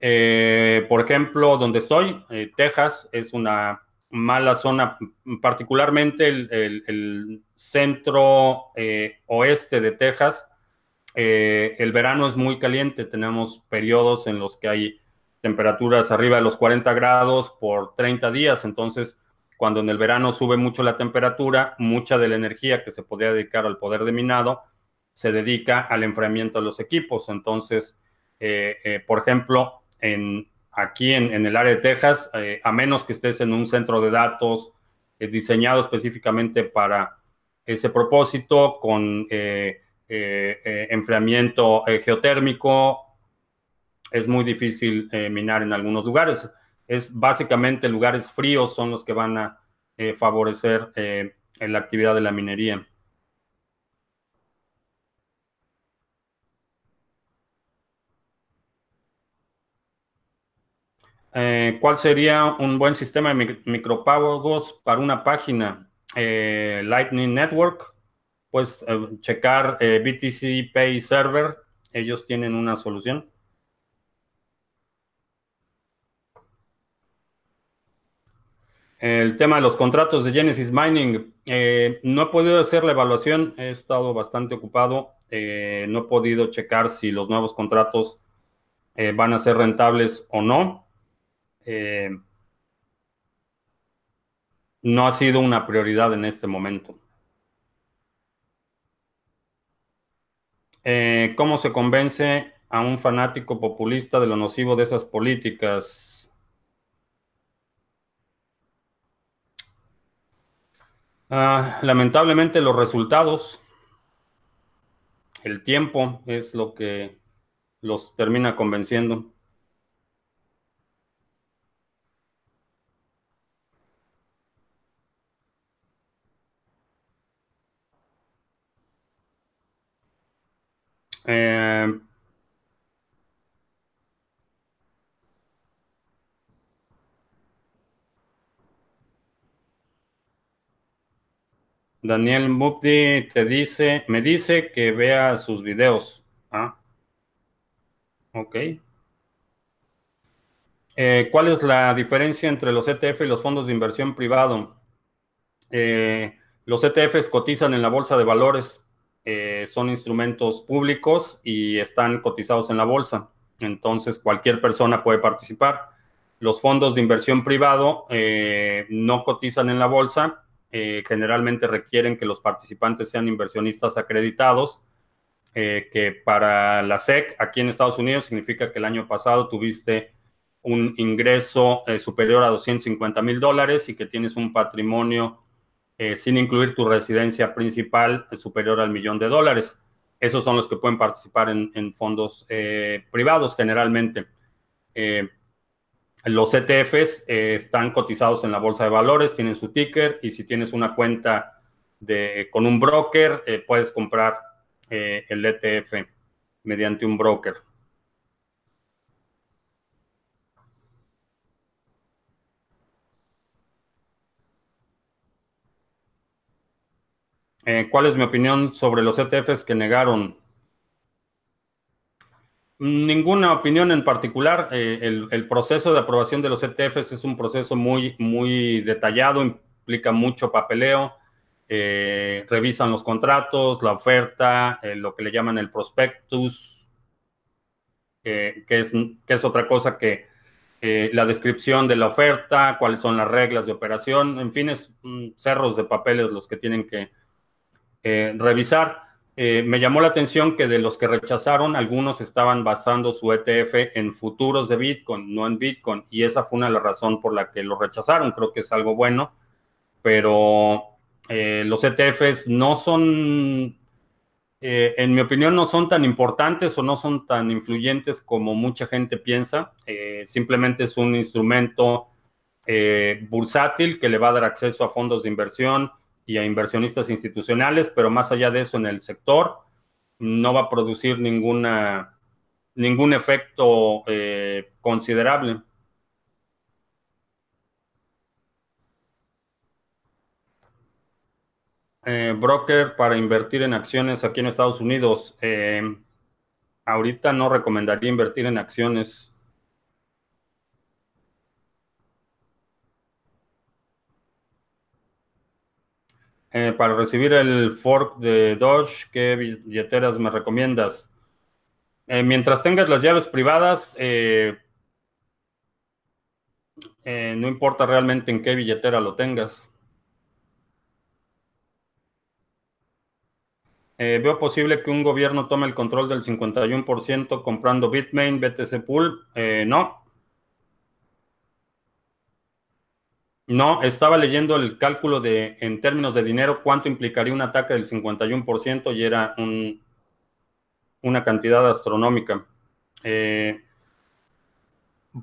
Eh, por ejemplo, donde estoy, eh, Texas, es una mala zona, particularmente el, centro oeste de Texas. el verano es muy caliente, tenemos periodos en los que hay temperaturas arriba de los 40 grados por 30 días, entonces cuando en el verano sube mucho la temperatura, mucha de la energía que se podría dedicar al poder de minado se dedica al enfriamiento de los equipos. Entonces, eh, eh, por ejemplo, aquí en, el área de Texas, eh, a menos que estés en un centro de datos diseñado específicamente para ese propósito, con enfriamiento geotérmico, es muy difícil minar en algunos lugares. Es básicamente lugares fríos son los que van a favorecer la actividad de la minería. Eh, ¿Cuál sería un buen sistema de micropagos para una página? Eh, Lightning Network, pues eh, checar BTC Pay Server, ellos tienen una solución. El tema de los contratos de Genesis Mining, no he podido hacer la evaluación, he estado bastante ocupado, no he podido checar si los nuevos contratos van a ser rentables o no. Eh, no ha sido una prioridad en este momento. Eh, ¿Cómo se convence a un fanático populista de lo nocivo de esas políticas? Ah, lamentablemente los resultados, el tiempo es lo que los termina convenciendo. Eh, Daniel Mupti te dice, me dice que vea sus videos. Ah, ok. Eh, ¿Cuál es la diferencia entre los ETF y los fondos de inversión privado? Eh, los ETFs cotizan en la bolsa de valores eh, son instrumentos públicos y están cotizados en la bolsa. Entonces, cualquier persona puede participar. Los fondos de inversión privado eh, no cotizan en la bolsa. Eh, generalmente requieren que los participantes sean inversionistas acreditados, que para la SEC aquí en Estados Unidos significa que el año pasado tuviste un ingreso superior a 250 mil dólares y que tienes un patrimonio eh, sin incluir tu residencia principal superior al millón de dólares. Esos son los que pueden participar en, fondos eh, privados generalmente. Eh, los ETFs están cotizados en la bolsa de valores, tienen su ticker y si tienes una cuenta de, con un broker, puedes comprar el ETF mediante un broker. Eh, ¿Cuál es mi opinión sobre los ETFs que negaron? Ninguna opinión en particular. Eh, el, proceso de aprobación de los ETFs es un proceso muy, muy detallado, implica mucho papeleo. Eh, revisan los contratos, la oferta, lo que le llaman el prospectus, que, es, que es otra cosa que la descripción de la oferta, cuáles son las reglas de operación, en fin, es mm, cerros de papeles los que tienen que revisar. me llamó la atención que de los que rechazaron, algunos estaban basando su ETF en futuros de Bitcoin, no en Bitcoin, y esa fue una de las razones por la que lo rechazaron. Creo que es algo bueno, pero los ETFs no son eh, en mi opinión, no son tan importantes o no son tan influyentes como mucha gente piensa. Eh, simplemente es un instrumento eh, bursátil que le va a dar acceso a fondos de inversión y a inversionistas institucionales, pero más allá de eso en el sector no va a producir ninguna, ningún efecto considerable. Eh, broker para invertir en acciones aquí en Estados Unidos. Eh, ahorita no recomendaría invertir en acciones. Eh, para recibir el fork de Doge, ¿qué billeteras me recomiendas? mientras tengas las llaves privadas, no importa realmente en qué billetera lo tengas. Eh, veo posible que un gobierno tome el control del 51% comprando Bitmain, BTC Pool. Eh, no. No, estaba leyendo el cálculo de, en términos de dinero, cuánto implicaría un ataque del 51% y era una cantidad astronómica. Eh,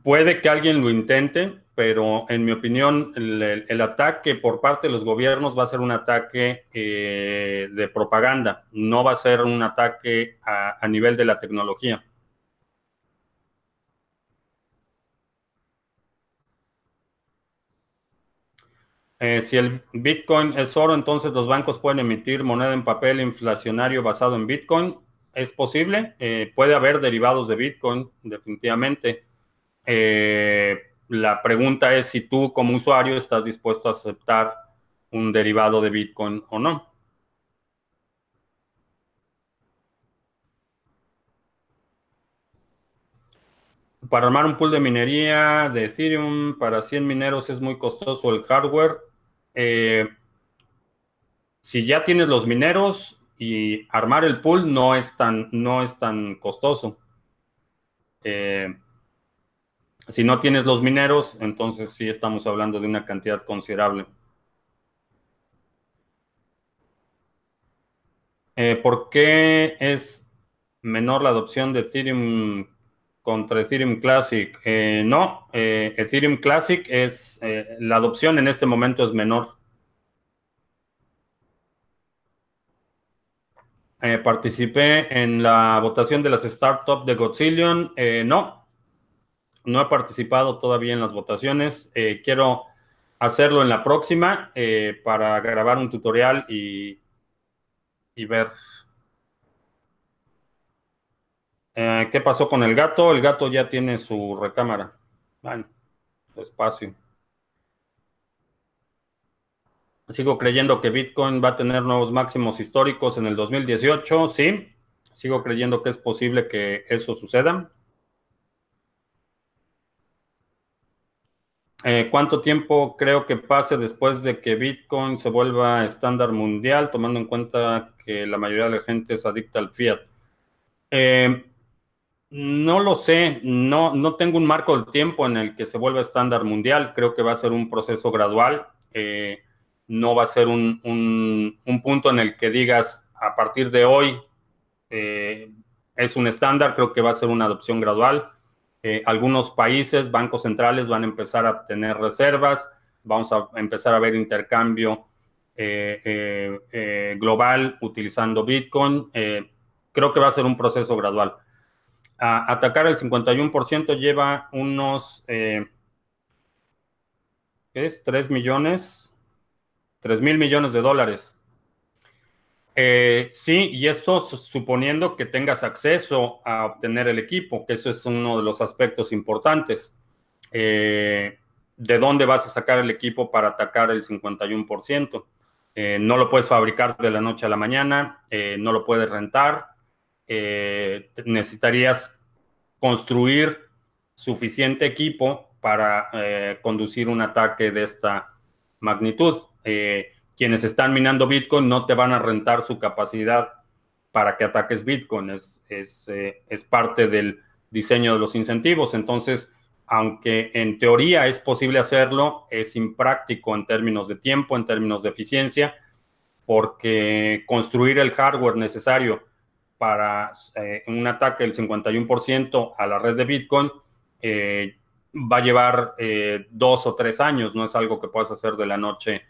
puede que alguien lo intente, pero en mi opinión el, ataque por parte de los gobiernos va a ser un ataque eh, de propaganda, no va a ser un ataque a, nivel de la tecnología. Eh, si el Bitcoin es oro, entonces los bancos pueden emitir moneda en papel inflacionario basado en Bitcoin. ¿Es posible? Eh, puede haber derivados de Bitcoin, definitivamente. Eh, la pregunta es si tú como usuario estás dispuesto a aceptar un derivado de Bitcoin o no. Para armar un pool de minería de Ethereum para 100 mineros es muy costoso el hardware. Eh, si ya tienes los mineros y armar el pool no es tan, no es tan costoso. Eh, si no tienes los mineros, entonces sí estamos hablando de una cantidad considerable. Eh, ¿Por qué es menor la adopción de Ethereum contra Ethereum Classic? Eh, no, eh, Ethereum Classic es, la adopción en este momento es menor. participé en la votación de las startups de Godzillion. no, no he participado todavía en las votaciones. Eh, quiero hacerlo en la próxima eh, para grabar un tutorial y, y ver eh, qué pasó con el gato. El gato ya tiene su recámara. Bueno, su espacio. Sigo creyendo que Bitcoin va a tener nuevos máximos históricos en el 2018. Sí, sigo creyendo que es posible que eso suceda. Eh, ¿Cuánto tiempo creo que pase después de que Bitcoin se vuelva estándar mundial, tomando en cuenta que la mayoría de la gente es adicta al fiat? Eh, no lo sé, no, no tengo un marco de tiempo en el que se vuelva estándar mundial. Creo que va a ser un proceso gradual. Eh, no va a ser un, un, punto en el que digas a partir de hoy es un estándar. Creo que va a ser una adopción gradual. Eh, algunos países, bancos centrales van a empezar a tener reservas, vamos a empezar a ver intercambio eh, eh, global utilizando Bitcoin. creo que va a ser un proceso gradual. Atacar el 51% lleva unos, ¿qué es? 3 millones, 3 mil millones de dólares. Eh, sí, y esto suponiendo que tengas acceso a obtener el equipo, que eso es uno de los aspectos importantes. Eh, ¿De dónde vas a sacar el equipo para atacar el 51%? Eh, no lo puedes fabricar de la noche a la mañana, no lo puedes rentar, necesitarías construir suficiente equipo para conducir un ataque de esta magnitud quienes están minando Bitcoin no te van a rentar su capacidad para que ataques Bitcoin. Es, es, eh, es parte del diseño de los incentivos. Entonces, aunque en teoría es posible hacerlo, es impráctico en términos de tiempo, en términos de eficiencia, porque construir el hardware necesario para eh, un ataque del 51% a la red de Bitcoin eh, va a llevar eh, dos o tres años, no es algo que puedas hacer de la noche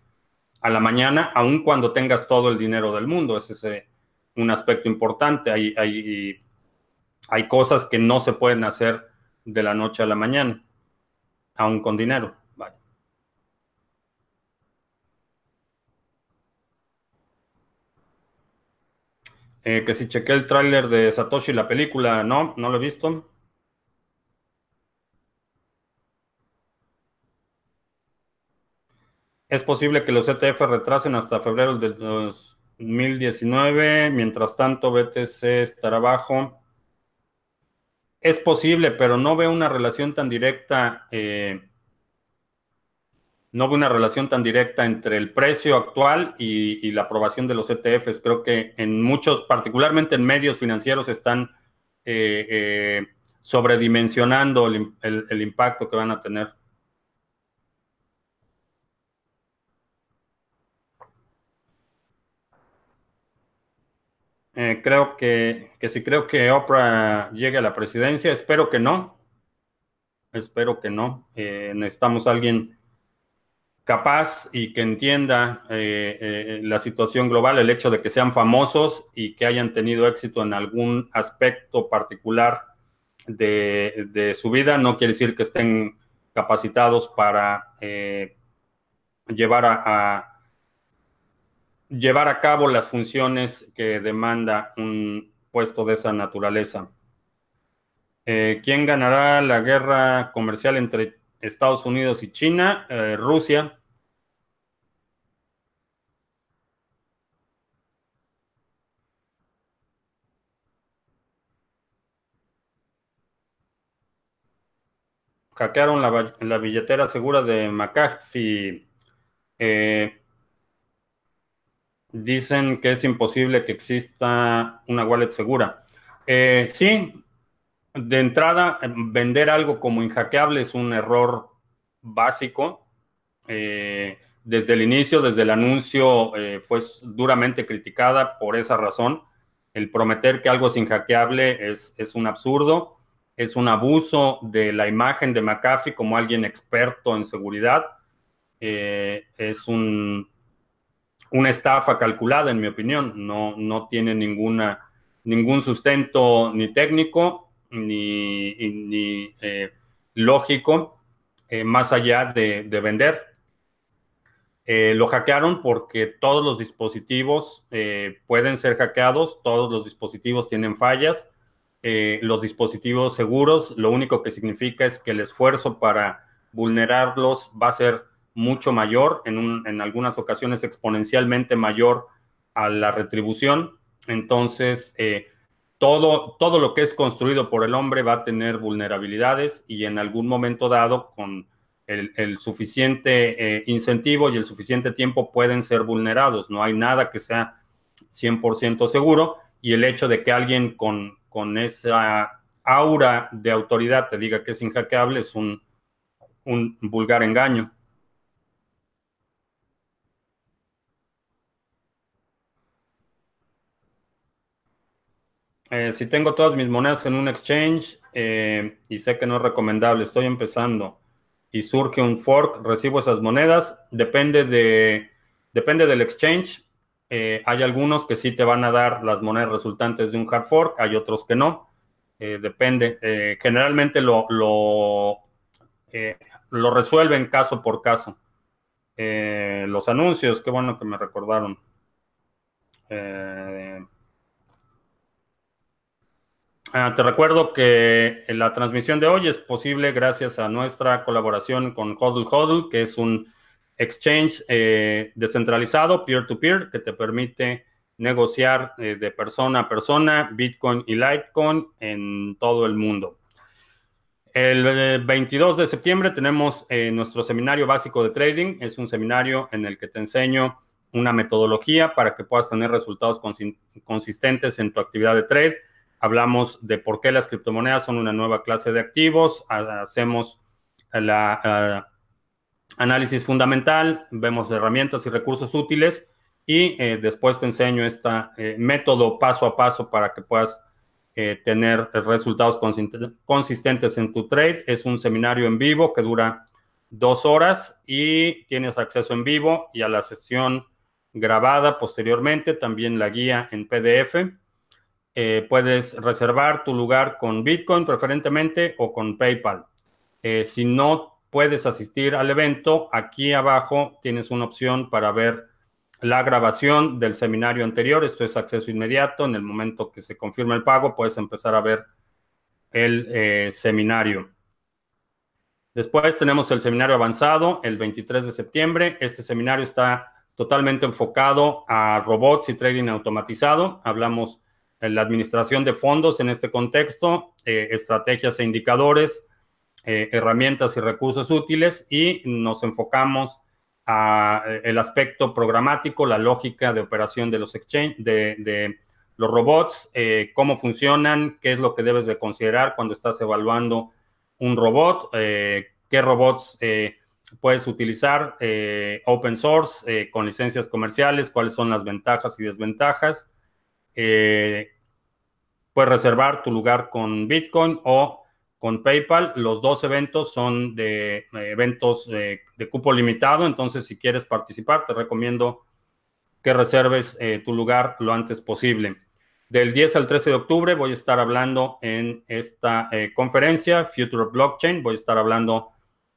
a la mañana, aun cuando tengas todo el dinero del mundo. Ese es un aspecto importante. Hay, hay, hay cosas que no se pueden hacer de la noche a la mañana, aún con dinero. Eh, que si chequé el tráiler de Satoshi, la película, no, no lo he visto. Es posible que los ETF retrasen hasta febrero del 2019. Mientras tanto, BTC estará bajo. Es posible, pero no veo una relación tan directa. Eh, no veo una relación tan directa entre el precio actual y, la aprobación de los ETFs. Creo que en muchos, particularmente en medios financieros, están eh, eh, sobredimensionando el, impacto que van a tener. Eh, creo que, que si creo que Oprah llegue a la presidencia, espero que no. Espero que no. necesitamos alguien capaz y que entienda eh, eh, la situación global, el hecho de que sean famosos y que hayan tenido éxito en algún aspecto particular de, su vida, no quiere decir que estén capacitados para eh, llevar a, llevar a cabo las funciones que demanda un puesto de esa naturaleza. ¿Quién ganará la guerra comercial entre Estados Unidos y China, eh, Rusia. Hackearon la, billetera segura de McAfee. Eh, dicen que es imposible que exista una wallet segura. Eh, sí, de entrada, vender algo como inhackeable es un error básico. Eh, desde el inicio, desde el anuncio, eh, fue duramente criticada por esa razón. El prometer que algo es inhackeable es, es un absurdo, es un abuso de la imagen de McAfee como alguien experto en seguridad. Eh, es un, una estafa calculada, en mi opinión. No, no tiene ninguna, ningún sustento ni técnico ni, eh, lógico eh, más allá de, vender. Eh, lo hackearon porque todos los dispositivos pueden ser hackeados, todos los dispositivos tienen fallas. los dispositivos seguros, lo único que significa es que el esfuerzo para vulnerarlos va a ser mucho mayor, en, en algunas ocasiones exponencialmente mayor a la retribución. Entonces, todo, todo lo que es construido por el hombre va a tener vulnerabilidades y en algún momento dado, con el, suficiente eh, incentivo y el suficiente tiempo, pueden ser vulnerados. No hay nada que sea 100% seguro y el hecho de que alguien con, con esa aura de autoridad te diga que es inhackeable es un, un vulgar engaño. Eh, si tengo todas mis monedas en un exchange eh, y sé que no es recomendable, estoy empezando y surge un fork, recibo esas monedas, depende, de, depende del exchange. Eh, hay algunos que sí te van a dar las monedas resultantes de un hard fork, hay otros que no. depende. generalmente lo, lo, lo, resuelven caso por caso. los anuncios, qué bueno que me recordaron. Ah, te recuerdo que la transmisión de hoy es posible gracias a nuestra colaboración con Hodl Hodl, que es un exchange eh, descentralizado, peer-to-peer, que te permite negociar eh, de persona a persona Bitcoin y Litecoin en todo el mundo. El 22 eh, de septiembre tenemos nuestro seminario básico de trading. Es un seminario en el que te enseño una metodología para que puedas tener resultados consistentes en tu actividad de trade. Hablamos de por qué las criptomonedas son una nueva clase de activos. Hacemos la análisis fundamental, vemos herramientas y recursos útiles y eh, después te enseño este método paso a paso para que puedas eh, tener resultados consistentes en tu trade. Es un seminario en vivo que dura dos horas y tienes acceso en vivo y a la sesión grabada posteriormente, también la guía en PDF. Puedes reservar tu lugar con Bitcoin preferentemente o con PayPal. si no puedes asistir al evento. Aquí abajo tienes una opción para ver la grabación del seminario anterior. Esto es acceso inmediato. En el momento que se confirma el pago, puedes empezar a ver el eh, seminario. Después tenemos el seminario avanzado el 23 de septiembre. Este seminario está totalmente enfocado a robots y trading automatizado. Hablamos la administración de fondos en este contexto, eh, estrategias e indicadores, eh, herramientas y recursos útiles y nos enfocamos a eh, el aspecto programático, la lógica de operación de los exchange, de, los robots, cómo funcionan, qué es lo que debes de considerar cuando estás evaluando un robot, qué robots puedes utilizar open source con licencias comerciales, cuáles son las ventajas y desventajas. Puedes reservar tu lugar con Bitcoin o con PayPal. Los dos eventos son de eh, eventos de, cupo limitado, entonces si quieres participar, te recomiendo que reserves eh, tu lugar lo antes posible. Del 10 al 13 de octubre voy a estar hablando en esta eh, conferencia, Future Blockchain, voy a estar hablando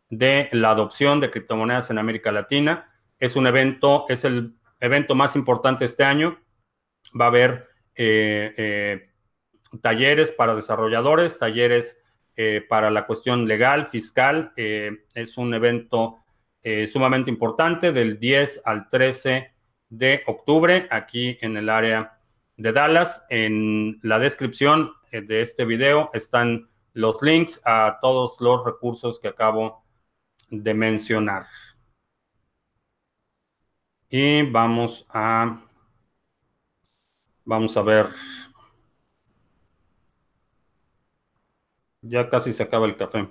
de la adopción de criptomonedas en América Latina. Es un evento, es el evento más importante este año. Va a haber talleres para desarrolladores, talleres eh, para la cuestión legal, fiscal. Eh, es un evento eh, sumamente importante del 10 al 13 de octubre aquí en el área de Dallas. En la descripción de este video están los links a todos los recursos que acabo de mencionar. Y vamos a vamos a ver Ya casi se acaba el café.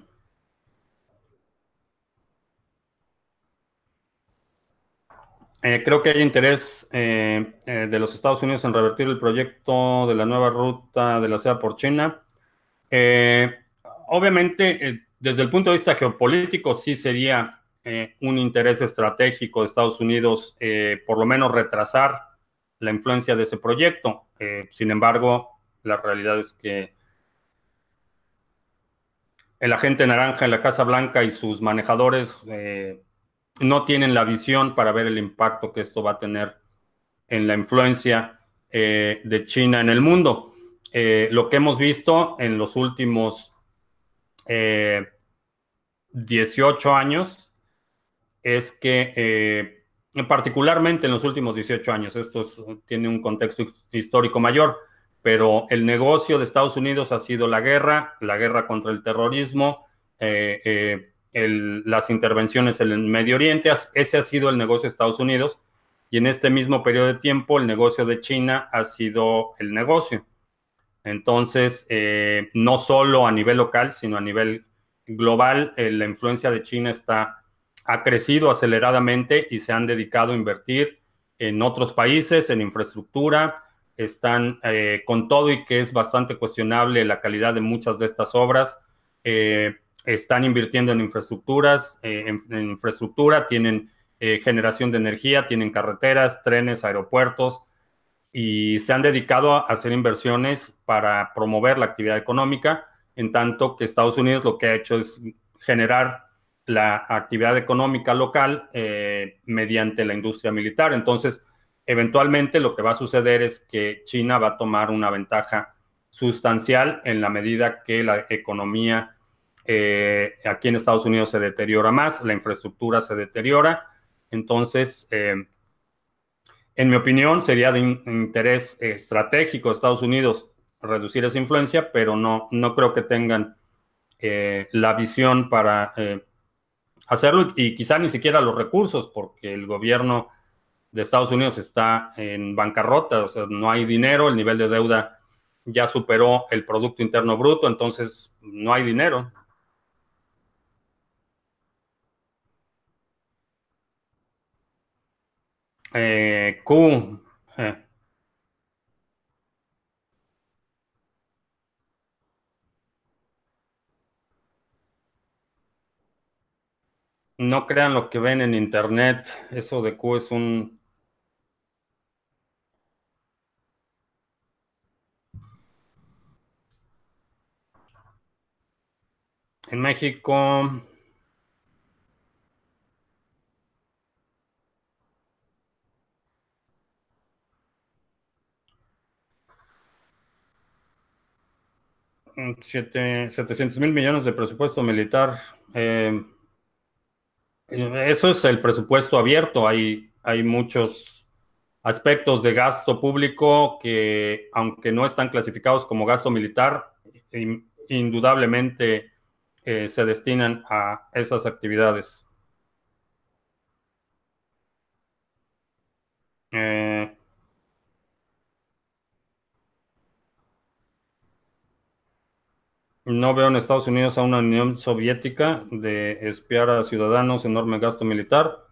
Eh, creo que hay interés eh, eh, de los Estados Unidos en revertir el proyecto de la nueva ruta de la seda por China. obviamente, desde el punto de vista geopolítico, sí sería un interés estratégico de Estados Unidos, por lo menos retrasar la influencia de ese proyecto. sin embargo, la realidad es que el agente naranja en la Casa Blanca y sus manejadores eh, no tienen la visión para ver el impacto que esto va a tener en la influencia eh, de China en el mundo. Eh, lo que hemos visto en los últimos 18 años es que, particularmente en los últimos 18 años, esto tiene un contexto histórico mayor, pero el negocio de Estados Unidos ha sido la guerra, la guerra contra el terrorismo, eh, eh, las intervenciones en el Medio Oriente, ese ha sido el negocio de Estados Unidos y en este mismo periodo de tiempo el negocio de China ha sido el negocio. Entonces, eh, no solo a nivel local, sino a nivel global, la influencia de China está, ha crecido aceleradamente y se han dedicado a invertir en otros países, en infraestructura, están eh, con todo y que es bastante cuestionable la calidad de muchas de estas obras. Eh, están invirtiendo en infraestructuras, eh, en, infraestructura, tienen generación de energía, tienen carreteras, trenes, aeropuertos y se han dedicado a hacer inversiones para promover la actividad económica, en tanto que Estados Unidos lo que ha hecho es generar la actividad económica local mediante la industria militar. Entonces, eventualmente lo que va a suceder es que China va a tomar una ventaja sustancial en la medida que la economía eh, aquí en Estados Unidos se deteriora más, la infraestructura se deteriora. Entonces, eh, en mi opinión, sería de interés estratégico de Estados Unidos reducir esa influencia, pero no, no creo que tengan eh, la visión para hacerlo y quizá ni siquiera los recursos, porque el gobierno de Estados Unidos está en bancarrota, o sea, no hay dinero, el nivel de deuda ya superó el Producto Interno Bruto, entonces no hay dinero. Eh, Q. Eh. No crean lo que ven en internet. Eso de Q es un... En México... Siete, 700 mil millones de presupuesto militar. Eh, eso es el presupuesto abierto. Hay, hay muchos aspectos de gasto público que, aunque no están clasificados como gasto militar, indudablemente eh, se destinan a esas actividades. Eh, No veo en Estados Unidos a una Unión Soviética de espiar a ciudadanos, enorme gasto militar.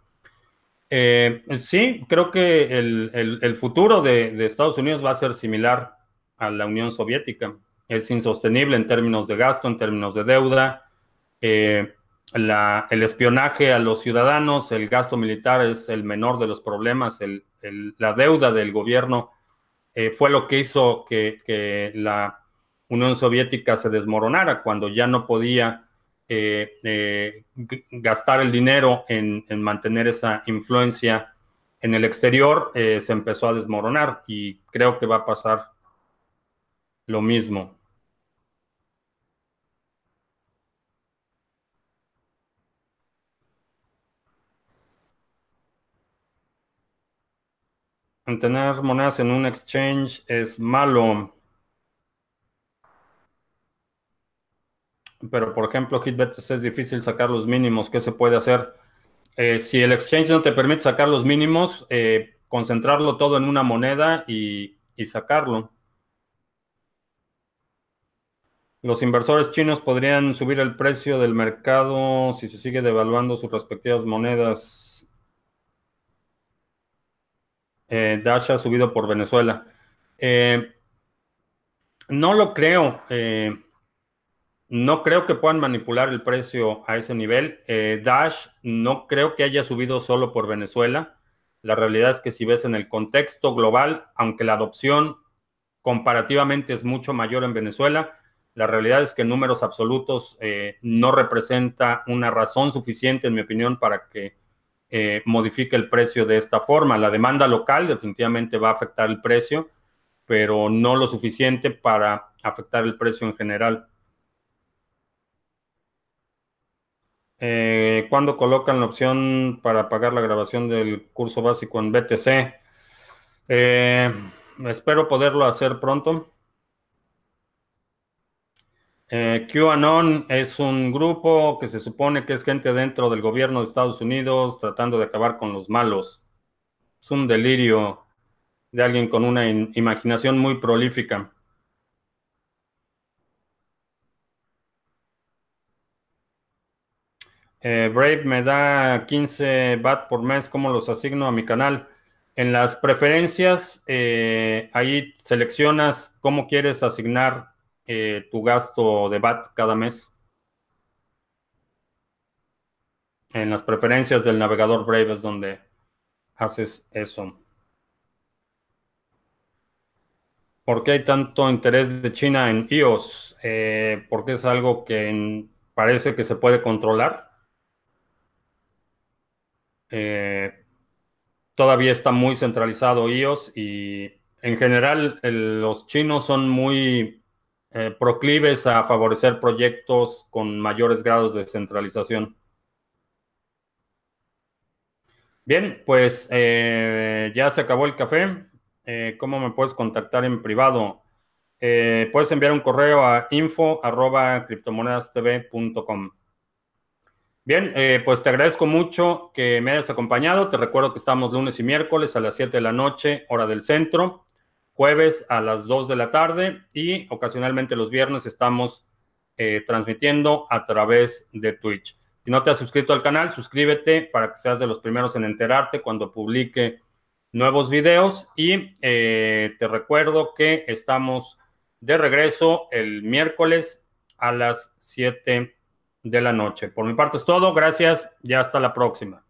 Eh, sí, creo que el, futuro de, Estados Unidos va a ser similar a la Unión Soviética. Es insostenible en términos de gasto, en términos de deuda. Eh, el espionaje a los ciudadanos, el gasto militar es el menor de los problemas. la deuda del gobierno eh, fue lo que hizo que la Unión Soviética se desmoronara, cuando ya no podía eh, eh, gastar el dinero en, mantener esa influencia en el exterior, eh, se empezó a desmoronar y creo que va a pasar lo mismo. Tener monedas en un exchange es malo. Pero por ejemplo, HitBets es difícil sacar los mínimos. ¿Qué se puede hacer? Eh, si el exchange no te permite sacar los mínimos, eh, concentrarlo todo en una moneda y, sacarlo. Los inversores chinos podrían subir el precio del mercado si se sigue devaluando sus respectivas monedas. Eh, Dash ha subido por Venezuela. no lo creo. No creo que puedan manipular el precio a ese nivel. Eh, Dash no creo que haya subido solo por Venezuela. La realidad es que si ves en el contexto global, aunque la adopción comparativamente es mucho mayor en Venezuela, la realidad es que en números absolutos eh, no representa una razón suficiente, en mi opinión, para que eh, modifique el precio de esta forma. La demanda local definitivamente va a afectar el precio, pero no lo suficiente para afectar el precio en general. Eh, ¿Cuándo colocan la opción para pagar la grabación del curso básico en BTC? Eh, espero poderlo hacer pronto. Eh, QAnon es un grupo que se supone que es gente dentro del gobierno de Estados Unidos tratando de acabar con los malos. Es un delirio de alguien con una imaginación muy prolífica. Eh, Brave me da 15 BAT por mes, ¿cómo los asigno a mi canal? En las preferencias, eh, ahí seleccionas cómo quieres asignar eh, tu gasto de BAT cada mes. En las preferencias del navegador Brave es donde haces eso. ¿Por qué hay tanto interés de China en iOS? porque es algo que parece que se puede controlar. Eh, todavía está muy centralizado iOS y en general los chinos son muy eh, proclives a favorecer proyectos con mayores grados de centralización. Bien, pues eh, ya se acabó el café. ¿Cómo me puedes contactar en privado? puedes enviar un correo a info Bien, eh, pues te agradezco mucho que me hayas acompañado. Te recuerdo que estamos lunes y miércoles a las 7 de la noche, hora del centro, jueves a las 2 de la tarde y ocasionalmente los viernes estamos eh, transmitiendo a través de Twitch. Si no te has suscrito al canal, suscríbete para que seas de los primeros en enterarte cuando publique nuevos videos y eh, te recuerdo que estamos de regreso el miércoles a las 7 de la noche. Por mi parte es todo. Gracias y hasta la próxima.